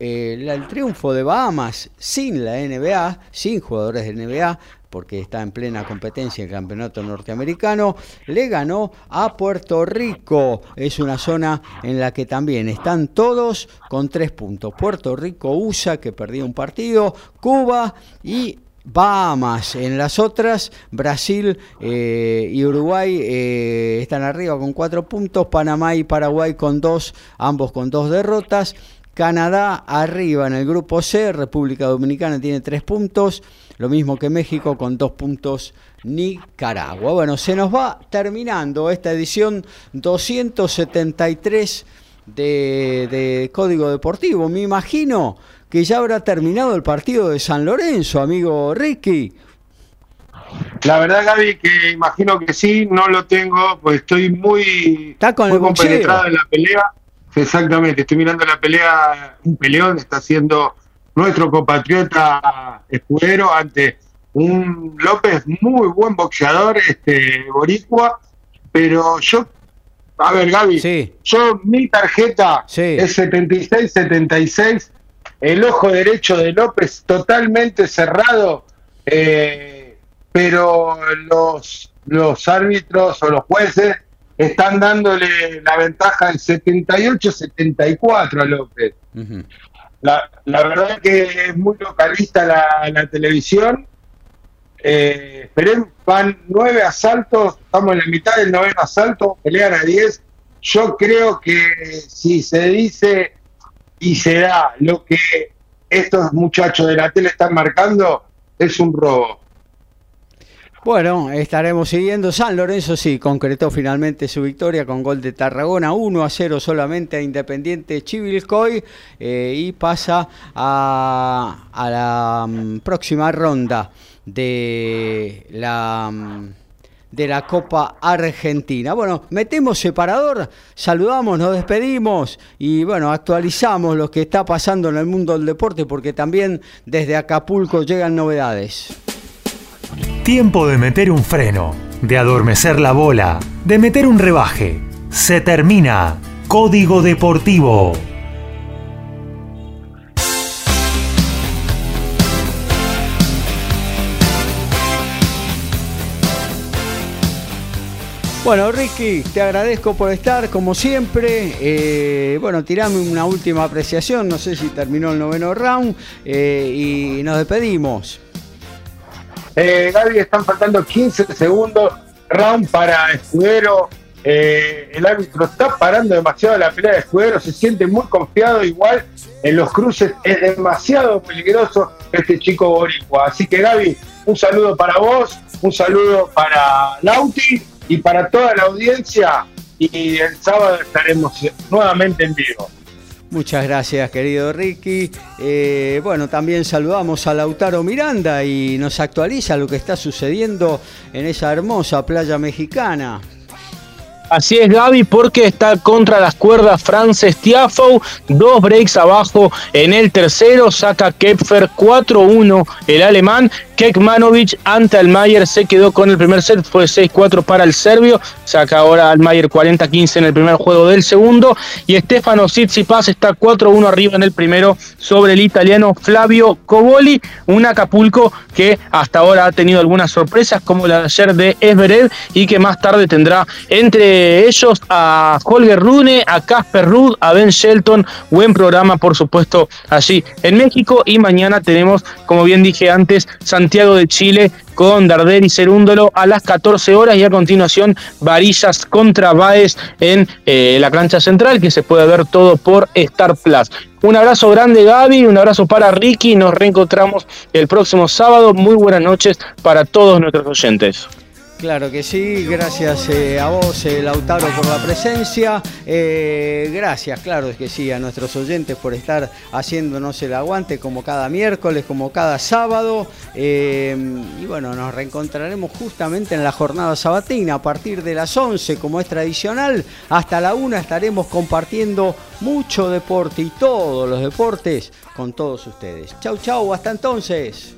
eh, el triunfo de Bahamas sin la NBA, sin jugadores de NBA, porque está en plena competencia el campeonato norteamericano, le ganó a Puerto Rico. Es una zona en la que también están todos con tres puntos. Puerto Rico, USA, que perdió un partido, Cuba y Bahamas. En las otras, Brasil eh, y Uruguay eh, están arriba con cuatro puntos, Panamá y Paraguay con dos, ambos con dos derrotas. Canadá arriba en el grupo C, República Dominicana tiene tres puntos, lo mismo que México con dos puntos Nicaragua. Bueno, se nos va terminando esta edición 273 de, de Código Deportivo. Me imagino que ya habrá terminado el partido de San Lorenzo, amigo Ricky. La verdad, Gaby, que imagino que sí, no lo tengo, pues estoy muy, Está con muy compenetrado en la pelea. Exactamente, estoy mirando la pelea, un peleón está haciendo nuestro compatriota escudero ante un López muy buen boxeador, este boricua, pero yo, a ver Gaby, yo mi tarjeta es 76-76 el ojo derecho de López totalmente cerrado, eh, pero los, los árbitros o los jueces están dándole la ventaja en 78-74 a López. La, la, verdad que es muy localista la, la televisión. Eh, van nueve asaltos, estamos en la mitad del noveno asalto, pelean a 10. Yo creo que si se dice y se da lo que estos muchachos de la tele están marcando, es un robo. Bueno, estaremos siguiendo. San Lorenzo sí concretó finalmente su victoria con gol de Tarragona, 1 a 0 solamente a Independiente Chivilcoy eh, y pasa a, la mm, próxima ronda de la mm, de la Copa Argentina. Bueno, metemos separador, saludamos, nos despedimos y bueno, actualizamos lo que está pasando en el mundo del deporte porque también desde Acapulco llegan novedades. Tiempo de meter un freno, de adormecer la bola, de meter un rebaje. Se termina. Código Deportivo. Bueno, Ricky, te agradezco por estar, como siempre. Eh, bueno, tirame una última apreciación. No sé si terminó el noveno round. Eh, y nos despedimos. Eh, Gaby, están faltando 15 segundos. Round para Escudero. Eh, el árbitro está parando demasiado la pelea de Escudero. Se siente muy confiado. Igual en los cruces es demasiado peligroso este chico boricua. Así que, Gaby, un saludo para vos. Un saludo para Lauti y para toda la audiencia. Y el sábado estaremos nuevamente en vivo. Muchas gracias, querido Ricky. Eh, bueno, también saludamos a Lautaro Miranda y nos actualiza lo que está sucediendo en esa hermosa playa mexicana. Así es, Gaby, porque está contra las cuerdas Frances Tiafoe, dos breaks abajo en el tercero, saca Kepfer 4-1 el alemán, Kekmanovic ante Almayer se quedó con el primer set, fue 6-4 para el serbio, saca ahora Almayer 40-15 en el primer juego del segundo y Stefano Tsitsipas está 4-1 arriba en el primero sobre el italiano Flavio Coboli, un Acapulco que hasta ahora ha tenido algunas sorpresas como la de ayer de Esberev y que más tarde tendrá entre ellos a Holger Rune, a Casper Rudd, a Ben Shelton, buen programa por supuesto allí en México y mañana tenemos como bien dije antes Santiago de Chile con Darder y Cerúndolo a las 14 horas y a continuación Varillas contra Baez en eh, la cancha central que se puede ver todo por Star Plus. Un abrazo grande Gaby, un abrazo para Ricky, nos reencontramos el próximo sábado. Muy buenas noches para todos nuestros oyentes. Claro que sí, gracias eh, a vos, eh, Lautaro, por la presencia. Eh, gracias, claro que sí, a nuestros oyentes por estar haciéndonos el aguante como cada miércoles, como cada sábado. y bueno, nos reencontraremos justamente en la jornada sabatina a partir de las 11, como es tradicional. Hasta la 1 estaremos compartiendo mucho deporte y todos los deportes con todos ustedes. Chau, chau, hasta entonces.